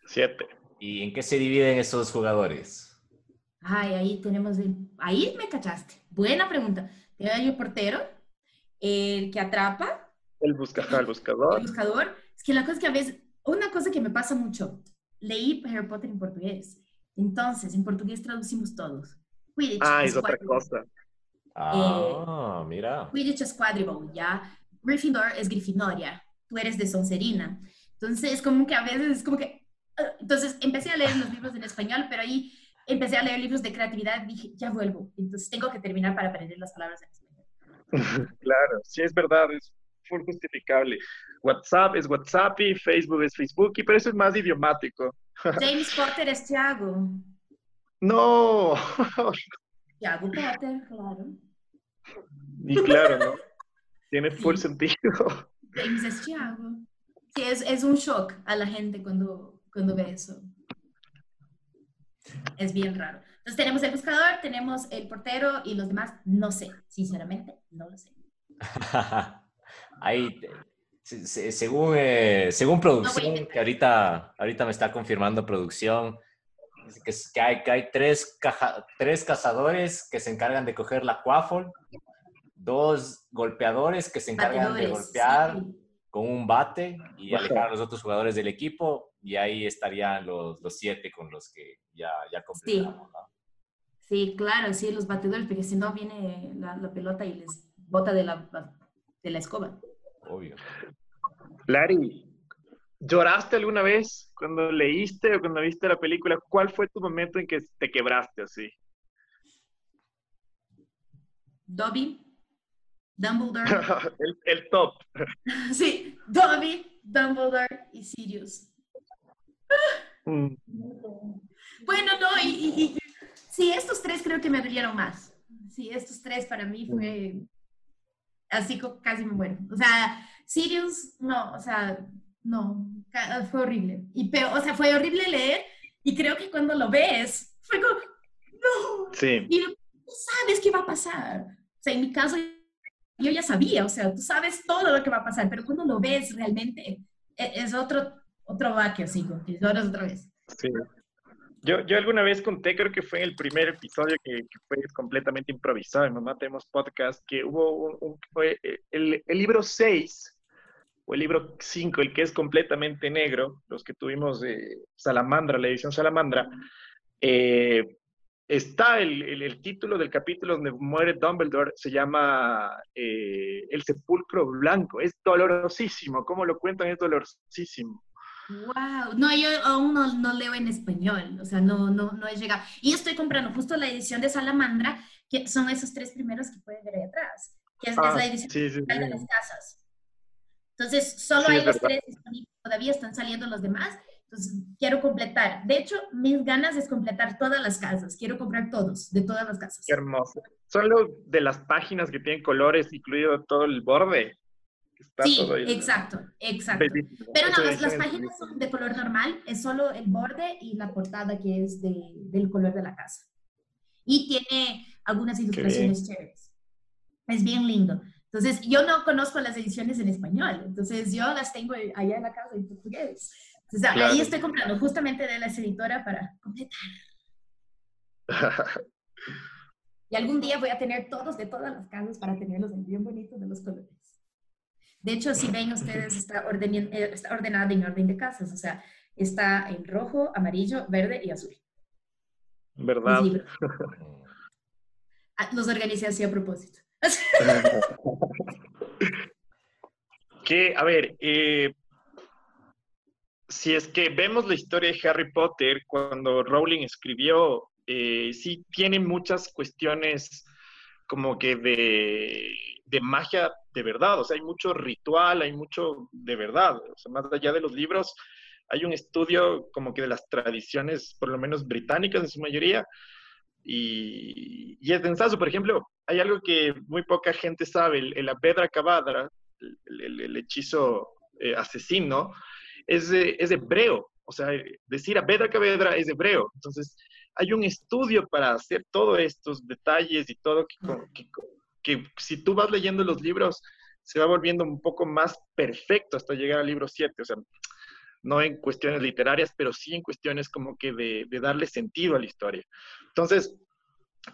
Siete. ¿Y en qué se dividen esos jugadores? Ay, ahí tenemos el... Ahí me cachaste. Buena pregunta. Hay el portero, el que atrapa. El, busca, el buscador. El buscador. Es que la cosa es que a veces, una cosa que me pasa mucho, leí Harry Potter en portugués. Entonces, en portugués traducimos todos. Quidditch ah, es otra cosa. Ah, eh, mira. Quidditch es quadribol, ¿ya? Gryffindor es Griffinoria. Tú eres de Sonserina. Entonces, es como que a veces es como que... Ah, entonces, empecé a leer los libros en español, pero ahí empecé a leer libros de creatividad y dije, ya vuelvo. Entonces, tengo que terminar para aprender las palabras en español. claro, sí es verdad, es full justificable. WhatsApp es WhatsApp y Facebook es Facebook, y pero eso es más idiomático. James Potter es Thiago. No. Thiago Potter, claro. Y claro, ¿no? Tiene full sentido. James es Thiago. Sí, es, es, un shock a la gente cuando, cuando ve eso. Es bien raro. Entonces tenemos el buscador, tenemos el portero y los demás, no sé, sinceramente, no lo sé. Ahí, según, eh, según producción, que ahorita, ahorita me está confirmando producción, que, que hay, que hay tres, caja, tres cazadores que se encargan de coger la quaffle, dos golpeadores que se encargan de golpear con un bate y alejar a los otros jugadores del equipo, y ahí estarían los, los siete con los que ya, ya completamos. Sí. sí. claro, sí, los batedores, porque si no viene la, la pelota y les bota de la, de la escoba. Obvio. Larry, ¿lloraste alguna vez cuando leíste o cuando viste la película? ¿Cuál fue tu momento en que te quebraste así? Dobby, Dumbledore. el, el, top. sí, Dobby, Dumbledore y Sirius. Mm. Bueno, no, y, sí, estos tres creo que me dolieron más. Sí, estos tres para mí fue así casi me muero. O sea, Sirius, no, o sea, no, fue horrible. Y peor, o sea, fue horrible leer y creo que cuando lo ves, fue como, no. Sí. Y tú sabes qué va a pasar. O sea, en mi caso, yo ya sabía, o sea, tú sabes todo lo que va a pasar, pero cuando lo ves realmente, e, es otro, otro vaque, así, que lloras otra vez. Sí. Yo, yo alguna vez conté, creo que fue en el primer episodio que, fue completamente improvisado en Mamá Tenemos Podcast, que hubo un, fue eh, el, libro 6 o el libro 5, el que es completamente negro, los que tuvimos de Salamandra, la edición Salamandra, eh, está el, el, título del capítulo donde muere Dumbledore, se llama eh, El sepulcro blanco. Es dolorosísimo, ¿cómo lo cuentan? Es dolorosísimo. Wow, no, yo aún no, leo en español, o sea, no, no, no he llegado. Y estoy comprando justo la edición de Salamandra, que son esos tres primeros que pueden ver ahí atrás, que es, la ah, edición de las casas. Entonces, solo hay los tres disponibles, todavía están saliendo los demás, entonces quiero completar. De hecho, mis ganas es completar todas las casas, quiero comprar todos, de todas las casas. Qué hermoso. Solo de las páginas que tienen colores, incluido todo el borde sí, exacto, exacto. Pero no, las, páginas son de color normal, es solo el borde y la portada que es de, del color de la casa. Y tiene algunas ilustraciones chéveres. Es bien lindo. Entonces, yo no conozco las ediciones en español, entonces yo las tengo allá en la casa en portugués. Entonces, ahí estoy comprando justamente de la editora para completar. y algún día voy a tener todos de todas las casas para tenerlos bien bonitos de los colores. De hecho, si ven ustedes, está, eh, está ordenada en orden de casas, o sea, está en rojo, amarillo, verde y azul. ¿Verdad? Ah, los organicé así a propósito. que, a ver, eh, si es que vemos la historia de Harry Potter, cuando Rowling escribió, eh, sí tiene muchas cuestiones como que de, de, magia de verdad, o sea, hay mucho ritual, hay mucho de verdad, o sea, más allá de los libros, hay un estudio como que de las tradiciones, por lo menos británicas en su mayoría, y, y es densazo. Por ejemplo, hay algo que muy poca gente sabe, el, el Abedra Cavadra, el, el, hechizo eh, asesino, es, es hebreo, o sea, decir Abedra Cavadra es hebreo, entonces hay un estudio para hacer todos estos detalles y todo que, que, si tú vas leyendo los libros se va volviendo un poco más perfecto hasta llegar al libro 7, o sea, no en cuestiones literarias, pero sí en cuestiones como que de, de darle sentido a la historia. Entonces,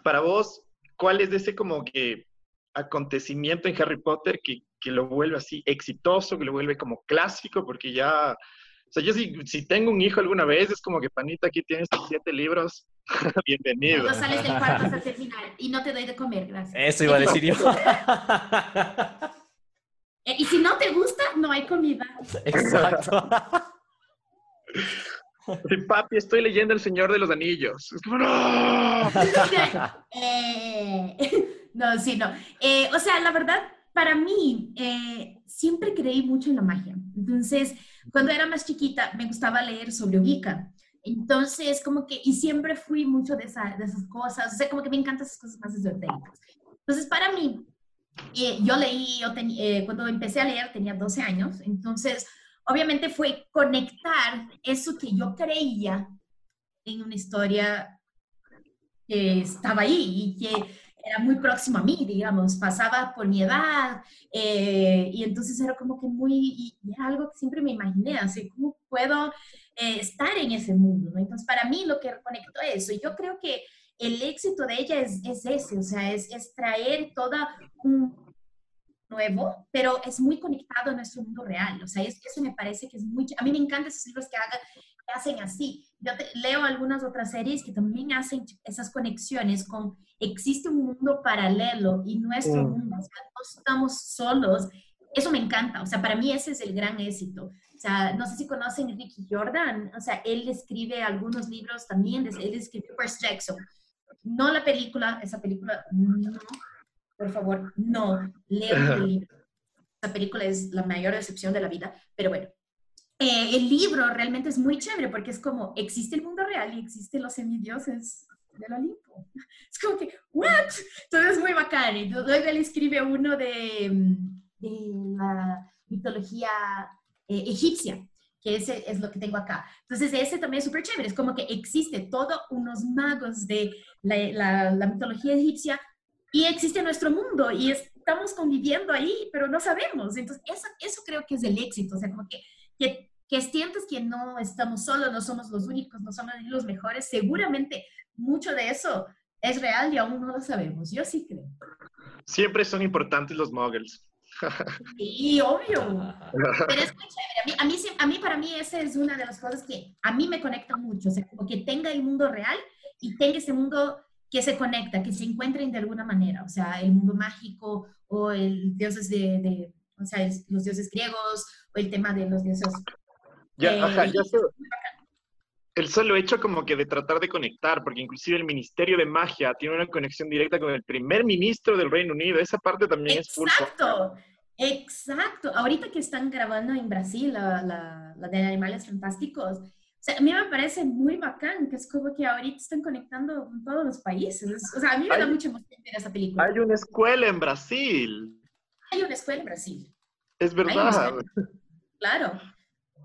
para vos, ¿cuál es ese como que acontecimiento en Harry Potter que, que, lo vuelve así exitoso, que lo vuelve como clásico? Porque ya o sea, yo si, si, tengo un hijo alguna vez, es como que, panita, aquí tienes tus siete libros, bienvenido. No sales del cuarto hasta el final y no te doy de comer, gracias. Eso iba a decir yo. Eh, y si no te gusta, no hay comida. Exacto. Sí, papi, estoy leyendo El Señor de los Anillos. Es como, ¡no! eh, no, sí, no. Eh, o sea, la verdad, para mí, eh, siempre creí mucho en la magia. Entonces, cuando era más chiquita, me gustaba leer sobre Wicca. Entonces, como que, y siempre fui mucho de, esa, de esas cosas, o sea, como que me encantan esas cosas más esotéricas. Entonces, para mí, eh, yo leí, yo eh, cuando empecé a leer tenía 12 años, entonces, obviamente fue conectar eso que yo creía en una historia que estaba ahí y que era muy próximo a mí, digamos, pasaba por mi edad, eh, y entonces era como que muy, y, era algo que siempre me imaginé, así, ¿cómo puedo eh, estar en ese mundo? ¿no? Entonces, para mí lo que conectó eso, y yo creo que el éxito de ella es, es ese, o sea, es, es traer toda un nuevo, pero es muy conectado a nuestro mundo real, o sea, es, eso me parece que es muy, a mí me encantan esos libros que hagan hacen así. Yo leo algunas otras series que también hacen esas conexiones con existe un mundo paralelo y nuestro mm. mundo, o sea, no estamos solos. Eso me encanta, o sea, para mí ese es el gran éxito. O sea, no sé si conocen Ricky Jordan, o sea, él escribe algunos libros también, él escribió Percy Jackson. No la película, esa película, no, por favor, no, leo el libro. Esa película es la mayor decepción de la vida, pero bueno, eh, el libro realmente es muy chévere porque es como, existe el mundo real y existen los semidioses del Olimpo. Es como que, ¿what? Todo es muy bacán. Y luego él escribe uno de, de la mitología eh, egipcia, que ese es lo que tengo acá. Entonces, ese también es súper chévere. Es como que existe todos unos magos de la, la, mitología egipcia y existe nuestro mundo y estamos conviviendo ahí, pero no sabemos. Entonces, eso, eso creo que es el éxito. O sea, como que que, que sientes que no estamos solos, no somos los únicos, no somos los mejores, seguramente mucho de eso es real y aún no lo sabemos. Yo sí creo. Siempre son importantes los muggles. Sí, obvio. Pero es muy chévere. A mí, a mí, para mí, esa es una de las cosas que a mí me conecta mucho. O sea, como que tenga el mundo real y tenga ese mundo que se conecta, que se encuentren de alguna manera. O sea, el mundo mágico o el dioses de, de o sea, los dioses griegos el tema de los dioses. Ya, eh, ajá, ya. El solo hecho como que de tratar de conectar, porque inclusive el Ministerio de Magia tiene una conexión directa con el primer ministro del Reino Unido, esa parte también es pulpo. Exacto, exacto. Ahorita que están grabando en Brasil la, la, la de Animales Fantásticos, o sea, a mí me parece muy bacán, que es como que ahorita están conectando con todos los países. O sea, a mí me da mucha emoción ver esa película. Hay una escuela en Brasil. Hay una escuela en Brasil. Es verdad. Claro,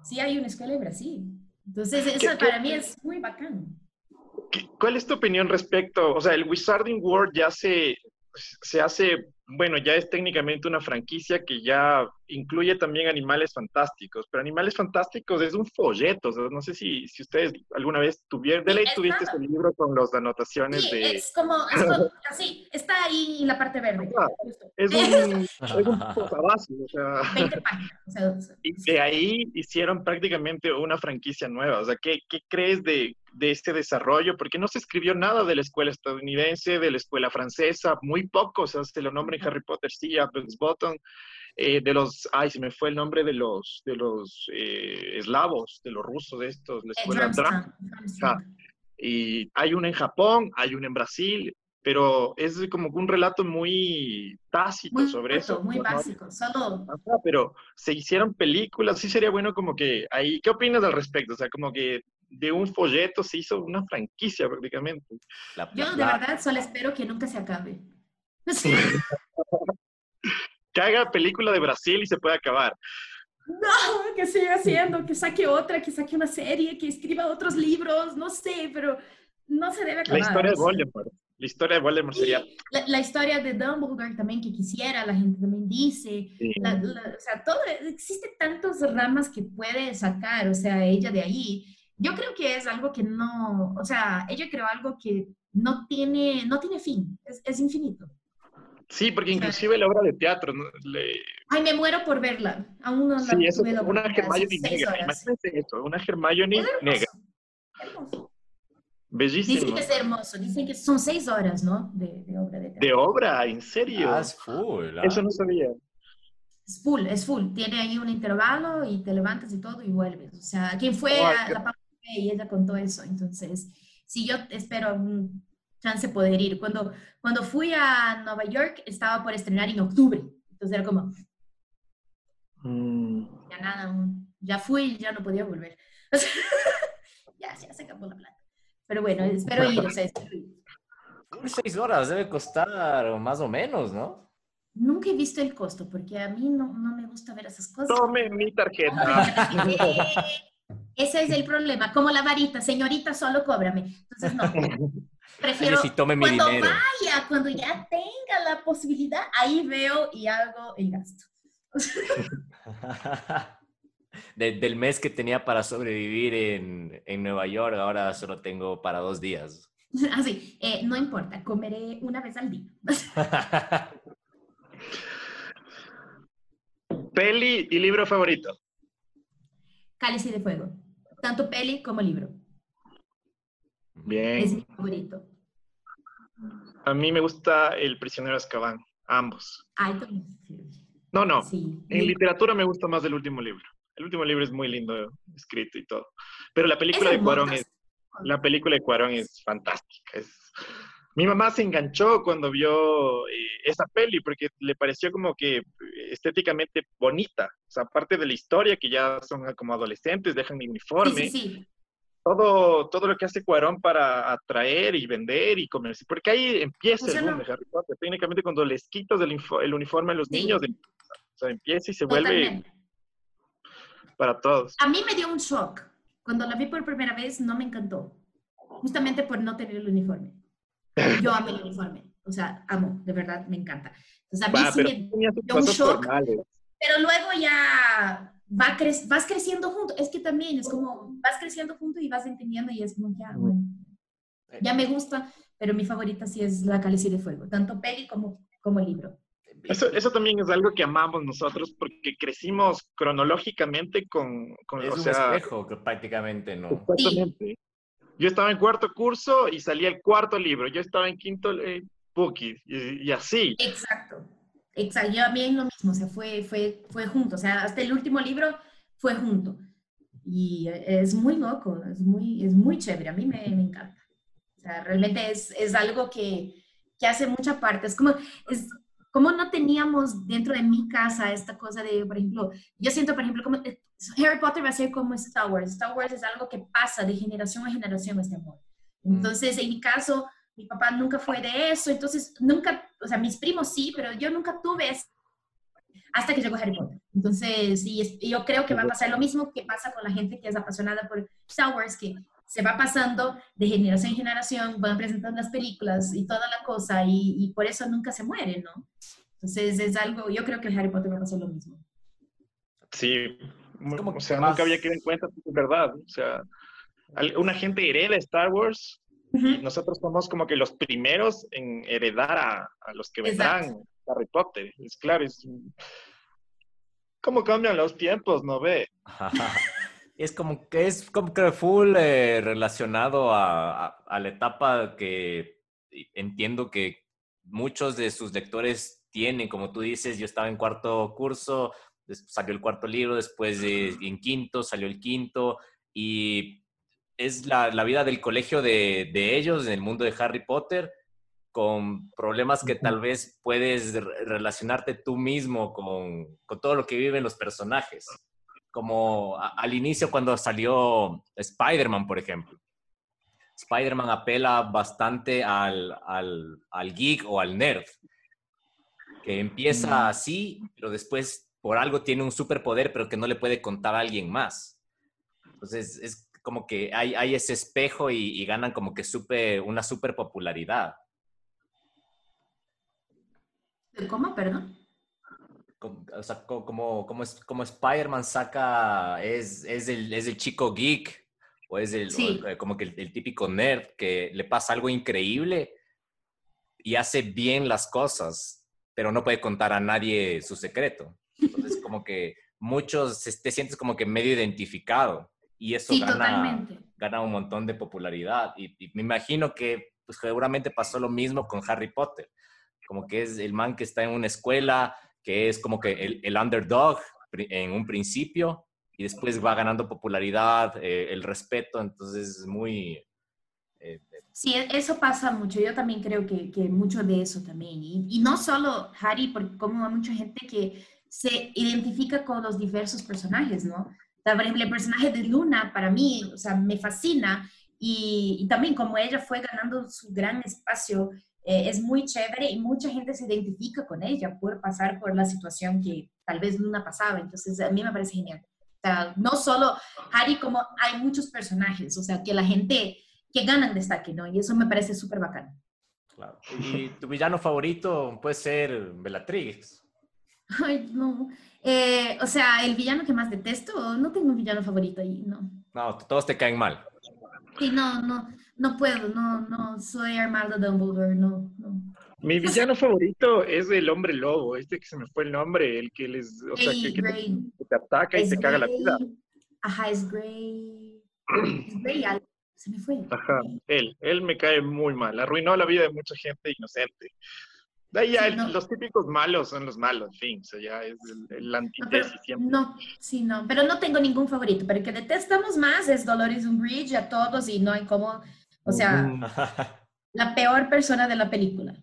sí hay una escuela en Brasil. Entonces, eso para mí es muy bacán. ¿Cuál es tu opinión respecto? O sea, el Wizarding World ya se, se hace bueno, ya es técnicamente una franquicia que ya incluye también Animales Fantásticos, pero Animales Fantásticos es un folleto, no sé si, si ustedes alguna vez tuvieron, de ley tuviste ese libro con las anotaciones sí, de... es como, así, está ahí en la parte verde. Ah, es un, es un o sea... 20 páginas. y de ahí hicieron prácticamente una franquicia nueva, o sea, ¿qué, qué crees de, de este desarrollo? Porque no se escribió nada de la escuela estadounidense, de la escuela francesa, muy poco, o sea, se lo nombra Harry Potter, sí, a Bottom. eh, de los, ay, se me fue el nombre de los, de los eh, eslavos, de los rusos de estos, la escuela Y hay una en Japón, hay una en Brasil, pero es como un relato muy tácito sobre eso. Muy básico, solo... pero se hicieron películas, sí sería bueno como que ahí, ¿qué opinas al respecto? O sea, como que de un folleto se hizo una franquicia prácticamente. Yo de verdad solo espero que nunca se acabe. que haga película de Brasil y se pueda acabar. No, que siga haciendo, que saque otra, que saque una serie, que escriba otros libros, no sé, pero no se debe acabar. La historia de Voldemort. La historia de Voldemort sería... La, historia de Dumbledore también que quisiera, la gente también dice. o sea, todo, existe tantas ramas que puede sacar, o sea, ella de ahí. Yo creo que es algo que no, o sea, ella creó algo que no tiene, no tiene fin, es, es infinito. Sí, porque inclusive la obra de teatro... Ay, me muero por verla. Aún no la Sí, eso, una Hermione negra. Imagínense eso, una Hermione negra. Hermoso. Bellísimo. Dicen que es hermoso, dicen que son seis horas, ¿no? De, de obra de teatro. ¿De obra? ¿En serio? Ah, es full. Ah. Eso no sabía. Es full, es full. Tiene ahí un intervalo y te levantas y todo y vuelves. O sea, ¿quién fue a la y ella contó eso. Entonces, sí, yo espero un chance poder ir. Cuando, cuando fui a Nueva York, estaba por estrenar en octubre. Entonces era como, mm. ya nada, ya fui y ya no podía volver. ya, ya se acabó la plata. Pero bueno, espero ir, o sea, espero ir. Seis horas debe costar más o menos, ¿no? Nunca he visto el costo porque a mí no, no me gusta ver esas cosas. Tome mi tarjeta. Ese es el problema. Como la varita, señorita, solo cóbrame. Entonces, no. Prefiero sí, tome mi cuando dinero. vaya, cuando ya tenga la posibilidad, ahí veo y hago el gasto. del mes que tenía para sobrevivir en, en, Nueva York, ahora solo tengo para dos días. Así, eh, no importa, comeré una vez al día. Peli y libro favorito. Cáliz de Fuego. Tanto peli como libro. Bien. Es mi favorito. A mí me gusta El prisionero Azkaban, ambos. Ay, no, no. En literatura me gusta más el último libro. El último libro es muy lindo escrito y todo. Pero la película de Cuarón es la película de Cuarón es fantástica. Es, mi mamá se enganchó cuando vio eh, esa peli porque le pareció como que eh, estéticamente bonita. O sea, aparte de la historia, que ya son como adolescentes, dejan mi uniforme. Sí, sí, Todo, todo lo que hace Cuarón para atraer y vender y comerciar. Porque ahí empieza el mundo de Harry Potter. Técnicamente cuando les quitas el, uniforme a los niños, o sea, empieza y se vuelve para todos. A mí me dio un shock. Cuando la vi por primera vez no me encantó. Justamente por no tener el uniforme. Yo amo el uniforme, o sea, amo, de verdad, me encanta. Entonces a mí sí me dio un shock, pero luego ya va vas creciendo junto, es que también es como, vas creciendo junto y vas entendiendo y es como, ya, bueno, ya me gusta, pero mi favorita sí es La Cáliz de Fuego, tanto peli como, como libro. Eso, eso, también es algo que amamos nosotros porque crecimos cronológicamente con... con es o un sea, espejo prácticamente, ¿no? Exactamente. Yo estaba en cuarto curso y salía el cuarto libro. Yo estaba en quinto eh, y, así. Exacto. Exacto. Yo también lo mismo. O sea, fue, fue, fue junto. O sea, hasta el último libro fue junto. Y es muy loco, es muy, es muy chévere. A mí me, me encanta. O sea, realmente es, es algo que, que, hace mucha parte. Es como, es, como no teníamos dentro de mi casa esta cosa de, por ejemplo, yo siento, por ejemplo, como Harry Potter va a ser como Star Wars. Star Wars es algo que pasa de generación a generación este amor. Mm. Entonces, en mi caso, mi papá nunca fue de eso, entonces nunca, o sea, mis primos sí, pero yo nunca tuve eso hasta que llegó Harry Potter. Entonces, sí, yo creo que va a pasar lo mismo que pasa con la gente que es apasionada por Star Wars, que se va pasando de generación en generación, van presentando las películas y toda la cosa, y, y por eso nunca se muere, ¿no? Entonces, es algo, yo creo que Harry Potter va a pasar lo mismo. Sí, como o sea, nunca había quedado en cuenta, es verdad. O sea, una gente hereda Star Wars y nosotros somos como que los primeros en heredar a, los que vendrán Harry Potter. Es claro, es... ¿Cómo cambian los tiempos, no ve? es como que es como que full eh, relacionado a, a, la etapa que entiendo que muchos de sus lectores tienen, como tú dices, yo estaba en cuarto curso, salió el cuarto libro, después en quinto salió el quinto y es la, la vida del colegio de, de, ellos en el mundo de Harry Potter con problemas que tal vez puedes relacionarte tú mismo con, con todo lo que viven los personajes. Como al inicio cuando salió Spider-Man, por ejemplo. Spider-Man apela bastante al, al, al, geek o al nerd, que empieza así, pero después por algo tiene un superpoder, pero que no le puede contar a alguien más. Entonces es como que hay, hay ese espejo y, ganan como que super, una super popularidad. ¿Cómo, perdón? Como, o sea, como, como, como Spider-Man saca, es, es, el, es el chico geek, o es el, eh, como que el, típico nerd que le pasa algo increíble y hace bien las cosas, pero no puede contar a nadie su secreto. Entonces, como que muchos te sientes como que medio identificado y eso gana, gana un montón de popularidad. Y, me imagino que pues, seguramente pasó lo mismo con Harry Potter, como que es el man que está en una escuela, que es como que el, el underdog en un principio y después va ganando popularidad, eh, el respeto, entonces es muy... Eh, sí, e, eso pasa mucho. Yo también creo que, que mucho de eso también. Y, y, no solo Harry, porque como hay mucha gente que se identifica con los diversos personajes, ¿no? Por ejemplo, el personaje de Luna, para mí, o sea, me fascina. Y, y también como ella fue ganando su gran espacio, eh, es muy chévere y mucha gente se identifica con ella por pasar por la situación que tal vez Luna pasaba. Entonces, a mí me parece genial. O sea, no solo Harry, como hay muchos personajes, o sea, que la gente que ganan destaque, ¿no? Y eso me parece súper bacano. Claro. ¿Y tu villano favorito puede ser Bellatrix? Ay, no. Eh, o sea, el villano que más detesto, no tengo un villano favorito ahí, no. No, todos te caen mal. Sí, no, no, no puedo, no, no, soy Armando Dumbledore, no, no. Mi villano favorito es el hombre lobo, este que se me fue el nombre, el que les, o sea, que, te, ataca y te caga la vida. Ajá, es Grey. Es Grey, se me fue. Ajá, él, él me cae muy mal, arruinó la vida de mucha gente inocente. De ahí ya los típicos malos son los malos, en fin, o sea, ya es el, el antítesis no, siempre. No, sí, no, pero no tengo ningún favorito, pero el que detestamos más es Dolores Umbridge a todos y no hay como, o sea, la peor persona de la película.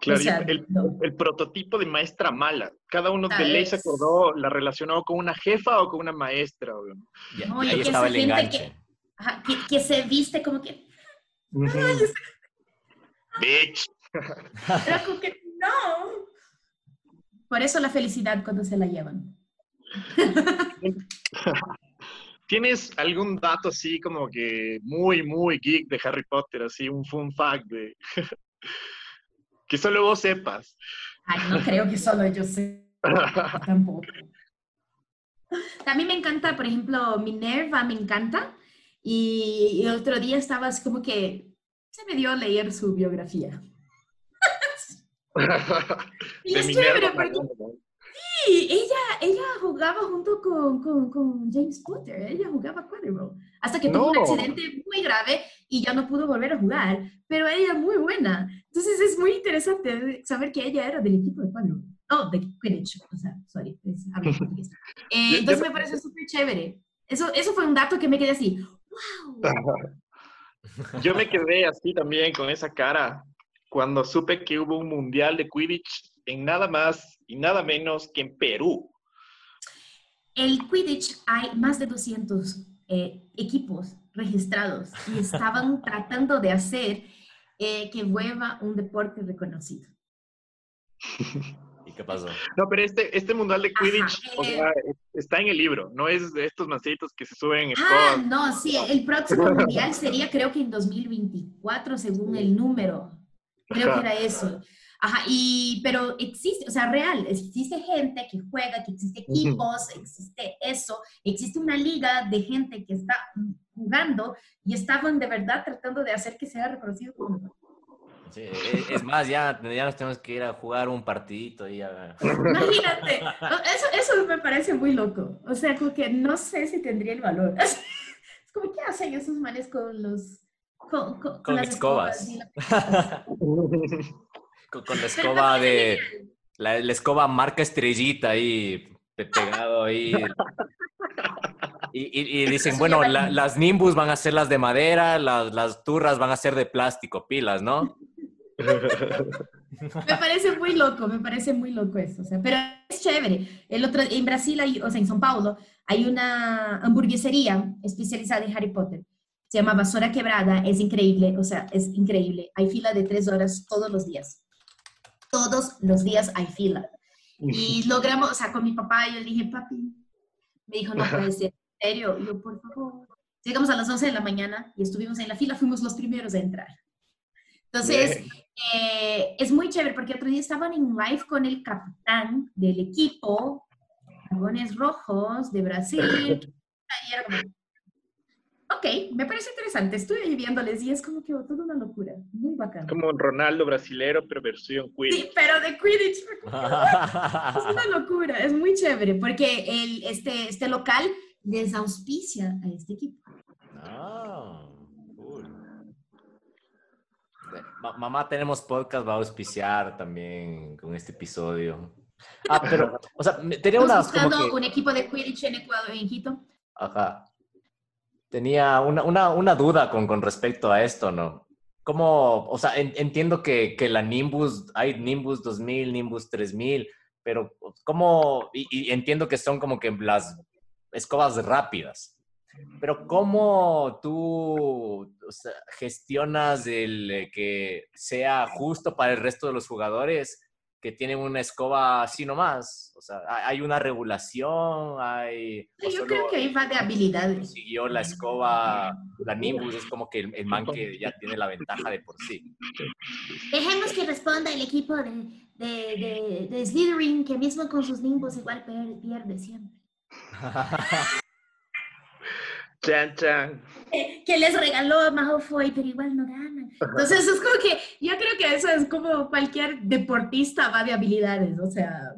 Claro, el, prototipo de maestra mala. Cada uno de ley se acordó, la relacionó con una jefa o con una maestra. no, y ahí estaba el enganche. Que, que, se viste como que... Bitch. Pero como que no. Por eso la felicidad cuando se la llevan. ¿Tienes algún dato así como que muy, muy geek de Harry Potter? Así un fun fact de... Que solo vos sepas. Ay, no creo que solo yo sé. Tampoco. A mí me encanta, por ejemplo, Minerva me encanta. Y, el otro día estabas como que se me dio a leer su biografía. Y es chévere porque... Sí, ella, ella jugaba junto con, con, con James Potter, ella jugaba Quadrival, hasta que tuvo un accidente muy grave y ya no pudo volver a jugar, pero ella es muy buena. Entonces es muy interesante saber que ella era del equipo de Quadrival. Oh, de Quidditch, o sea, sorry, es, eh, entonces me parece súper chévere. Eso, eso fue un dato que me quedé así, wow. Yo me quedé así también con esa cara cuando supe que hubo un mundial de Quidditch en nada más y nada menos que en Perú. El Quidditch hay más de 200 eh, equipos registrados y estaban tratando de hacer eh, que vuelva un deporte reconocido. ¿Y qué pasó? No, pero este, este mundial de Quidditch eh, está en el libro, no es de estos mancitos que se suben. Ah, no, sí, el próximo mundial sería creo que en 2024 según el número. Creo que era eso. Ajá, y, pero existe, o sea, real, existe gente que juega, que existe equipos, existe eso, existe una liga de gente que está jugando y estaban de verdad tratando de hacer que sea reconocido como... Sí, e, es más, ya, ya nos tenemos que ir a jugar un partidito. Y Imagínate, eso, eso me parece muy loco. O sea, como que no sé si tendría el valor. Es como, ¿qué hacen esos manes con los... Con, con, las escobas. con, la escoba de, la, escoba marca estrellita ahí, pegado ahí. Y, dicen, bueno, las Nimbus van a ser las de madera, las, las turras van a ser de plástico, pilas, ¿no? me parece muy loco, me parece muy loco eso, o sea, pero es chévere. El otro, en Brasil, hay, o sea, en São Paulo, hay una hamburguesería especializada en Harry Potter. Se llama Vasora Quebrada, es increíble, o sea, es increíble. Hay fila de tres horas todos los días. Todos los días hay fila. Y logramos, o sea, con mi papá, yo le dije, papi, me dijo, no puede ser, en serio. yo, por favor. Llegamos a las 11 de la mañana y estuvimos en la fila, fuimos los primeros a entrar. Entonces, eh, es muy chévere porque otro día estaban en live con el capitán del equipo, Dragones Rojos de Brasil. ok, me parece interesante. Estuve viviéndoles y es como que oh, toda una locura. Muy bacán. Como un Ronaldo brasilero, pero versión Quidditch. Sí, pero de Quidditch. es una locura, es muy chévere porque el, este, este local les auspicia a este equipo. Ah mamá, tenemos podcast, va a auspiciar también con este episodio. Ah, pero, o sea, tenía una... buscando un equipo de Quidditch en Ecuador, en Quito. Ajá. Tenía una, una, una duda con, con respecto a esto, ¿no? ¿Cómo, o sea, entiendo que, que, la Nimbus, hay Nimbus 2000, Nimbus 3000, pero ¿cómo, y entiendo que son como que las escobas rápidas, pero ¿cómo tú gestionas el eh, que sea justo para el resto de los jugadores que tienen una escoba así nomás? O sea, ¿hay una regulación? Hay, Yo creo que ahí va de habilidades. Siguió la escoba, la Nimbus es como que el, man que ya tiene la ventaja de por sí. Dejemos que responda el equipo de, de, de, de Slytherin, que mismo con sus Nimbus igual pierde siempre. Chan, chan. Que, les regaló a Malfoy, pero igual no ganan. Entonces es como que yo creo que eso es como cualquier deportista va de habilidades, o sea,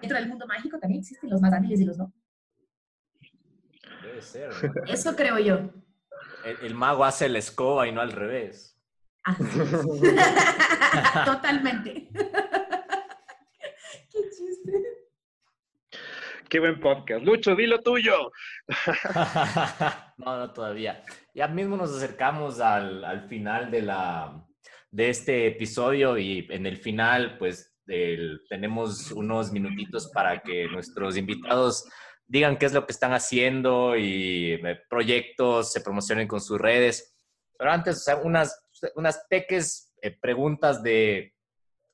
dentro del mundo mágico también existen los más hábiles y los no. Debe ser. Eso creo yo. El, mago hace la escoba y no al revés. Totalmente. Qué buen podcast. Lucho, dilo tuyo. no, no, todavía. Ya mismo nos acercamos al, al final de, la, de este episodio y en el final, pues, tenemos unos minutitos para que nuestros invitados digan qué es lo que están haciendo y eh, proyectos se promocionen con sus redes. Pero antes, o sea, unas, unas peques eh, preguntas de,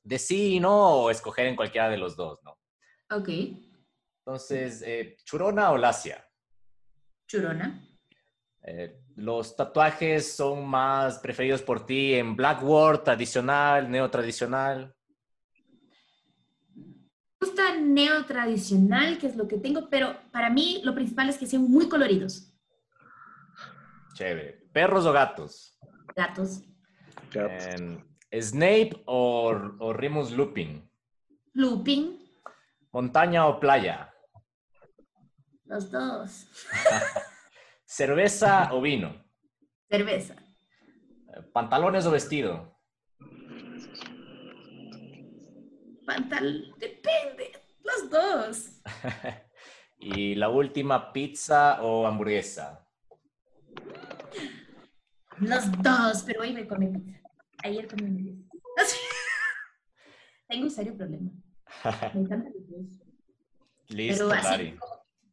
de sí y no o escoger en cualquiera de los dos, ¿no? Ok. Entonces, eh, ¿churona o lacia? Churona. Eh, ¿Los tatuajes son más preferidos por ti en Blackboard, tradicional, neotradicional? Me gusta neotradicional, que es lo que tengo, pero para mí lo principal es que sean muy coloridos. Chévere. ¿Perros o gatos? Gatos. ¿Snape o, o Remus Lupin? Lupin. ¿Montaña o playa? Los dos. ¿Cerveza o vino? Cerveza. ¿Pantalones o vestido? Pantal... Depende. Los dos. y la última, ¿pizza o hamburguesa? Los dos, pero hoy me comí pizza. Ayer comí hamburguesa. Tengo un serio problema. Me encanta los dos. Listo, Lari.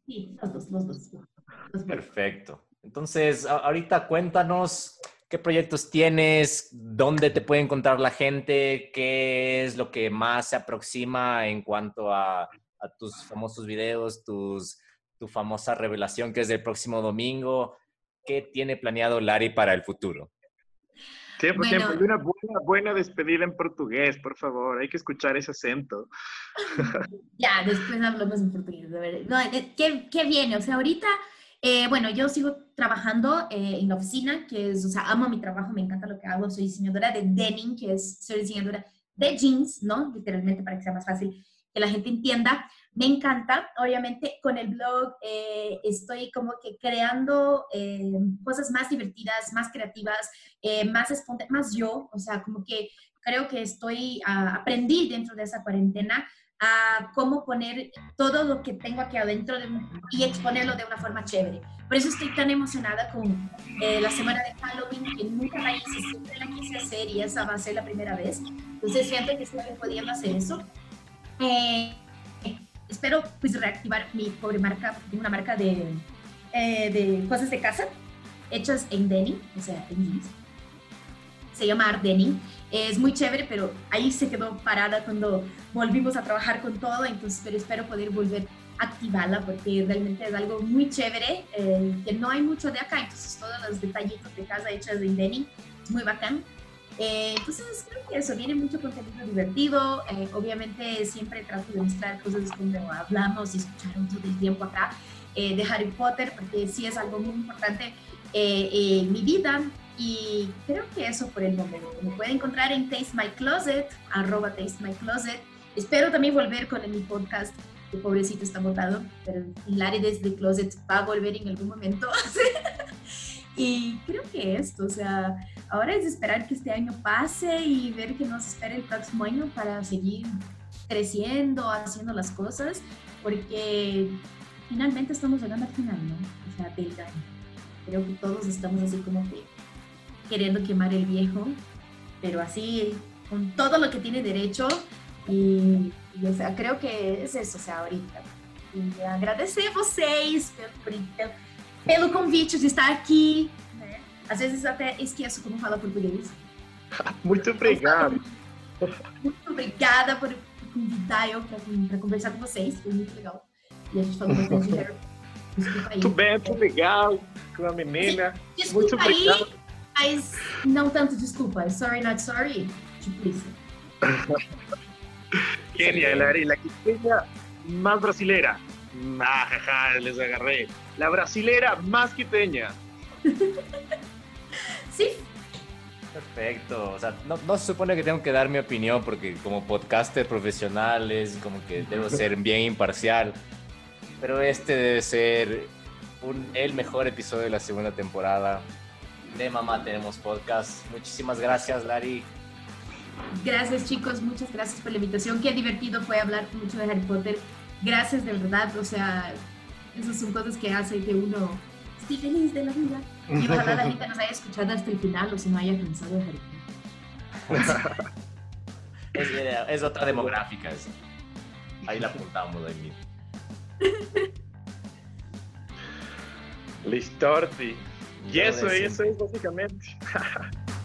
Sí, los dos, los dos. Perfecto. Entonces, ahorita cuéntanos qué proyectos tienes, dónde te puede encontrar la gente, qué es lo que más se aproxima en cuanto a, tus famosos videos, tus, tu famosa revelación que es del próximo domingo. ¿Qué tiene planeado Lari para el futuro? Tiempo, tiempo. una buena, buena despedida en portugués, por favor. Hay que escuchar ese acento. ya, después hablamos en portugués. A ver. No, eh, ¿qué, ¿qué, viene? O sea, ahorita, eh, bueno, yo sigo trabajando eh, en la oficina, que es, o sea, amo mi trabajo, me encanta lo que hago. Soy diseñadora de denim, que es, soy diseñadora de jeans, ¿no? Literalmente para que sea más fácil que la gente entienda. Me encanta, obviamente con el blog eh, estoy como que creando eh, cosas más divertidas, más creativas, eh, más, más yo, o sea, como que creo que estoy, ah, aprendí dentro de esa cuarentena a cómo poner todo lo que tengo aquí adentro de, y exponerlo de una forma chévere. Por eso estoy tan emocionada con la semana de Halloween, que nunca la hice, siempre la quise hacer y esa va a ser la primera vez. Entonces siento que estoy pudiendo hacer eso. Espero pues reactivar mi pobre marca, una marca de, eh, de cosas de casa hechas en denim, o sea, en jeans. Se llama Art Denim es muy chévere, pero ahí se quedó parada cuando volvimos a trabajar con todo, entonces pero espero poder volver a activarla porque realmente es algo muy chévere, eh, que no hay mucho de acá, entonces todos los detallitos de casa hechas de denim, es muy bacán. Eh, entonces creo que eso, viene mucho contenido divertido, eh, obviamente siempre trato de mostrar cosas como hablamos y escucharon todo el tiempo acá de Harry Potter, porque sí es algo muy importante en mi vida, y creo que eso por el momento. Me puede encontrar en Taste My Closet, arroba Taste My Closet. Espero también volver con mi podcast, que pobrecito está botado, pero Hilary desde Closet va a volver en algún momento. y creo que esto, o sea, ahora es esperar que este año pase y ver qué nos espera el próximo año para seguir creciendo, haciendo las cosas, porque finalmente estamos llegando al final, ¿no? O sea, del año. Creo que todos estamos así como que queriendo quemar el viejo, pero así con todo lo que tiene derecho y, o sea, creo que es eso, o sea, ahorita. E agradecer vocês pelo, pelo, convite de estar aqui. Né? Às vezes até esqueço como fala português. Muito obrigado. Muito obrigada por convidar eu para conversar com vocês, foi muito legal. E a gente falou bastante de Harry Desculpa aí. Muito bem, muito legal com a menina. Desculpa muito obrigado. Aí mas não tanto desculpa. Sorry, not sorry. Tipo isso. Genial, Ari. La quiteña más brasilera. Ah, les agarré. La brasilera más quiteña. sí. Perfecto. O sea, no, no, se supone que tengo que dar mi opinión porque como podcaster profesional es como que debo ser bien imparcial. Pero este debe ser un, el mejor episodio de la segunda temporada de Mamá Tenemos Podcast. Muchísimas gracias, Lari. Gracias, chicos. Muchas gracias por la invitación. Qué divertido fue hablar mucho de Harry Potter. Gracias, de verdad. O sea, esas son cosas que hacen que uno esté feliz de la vida. Y ojalá la gente nos haya escuchado hasta el final o si no haya cansado Harry Potter. es, otra demográfica esa. Ahí la apuntamos ahí mismo. Listorti. Y eso, eso es básicamente.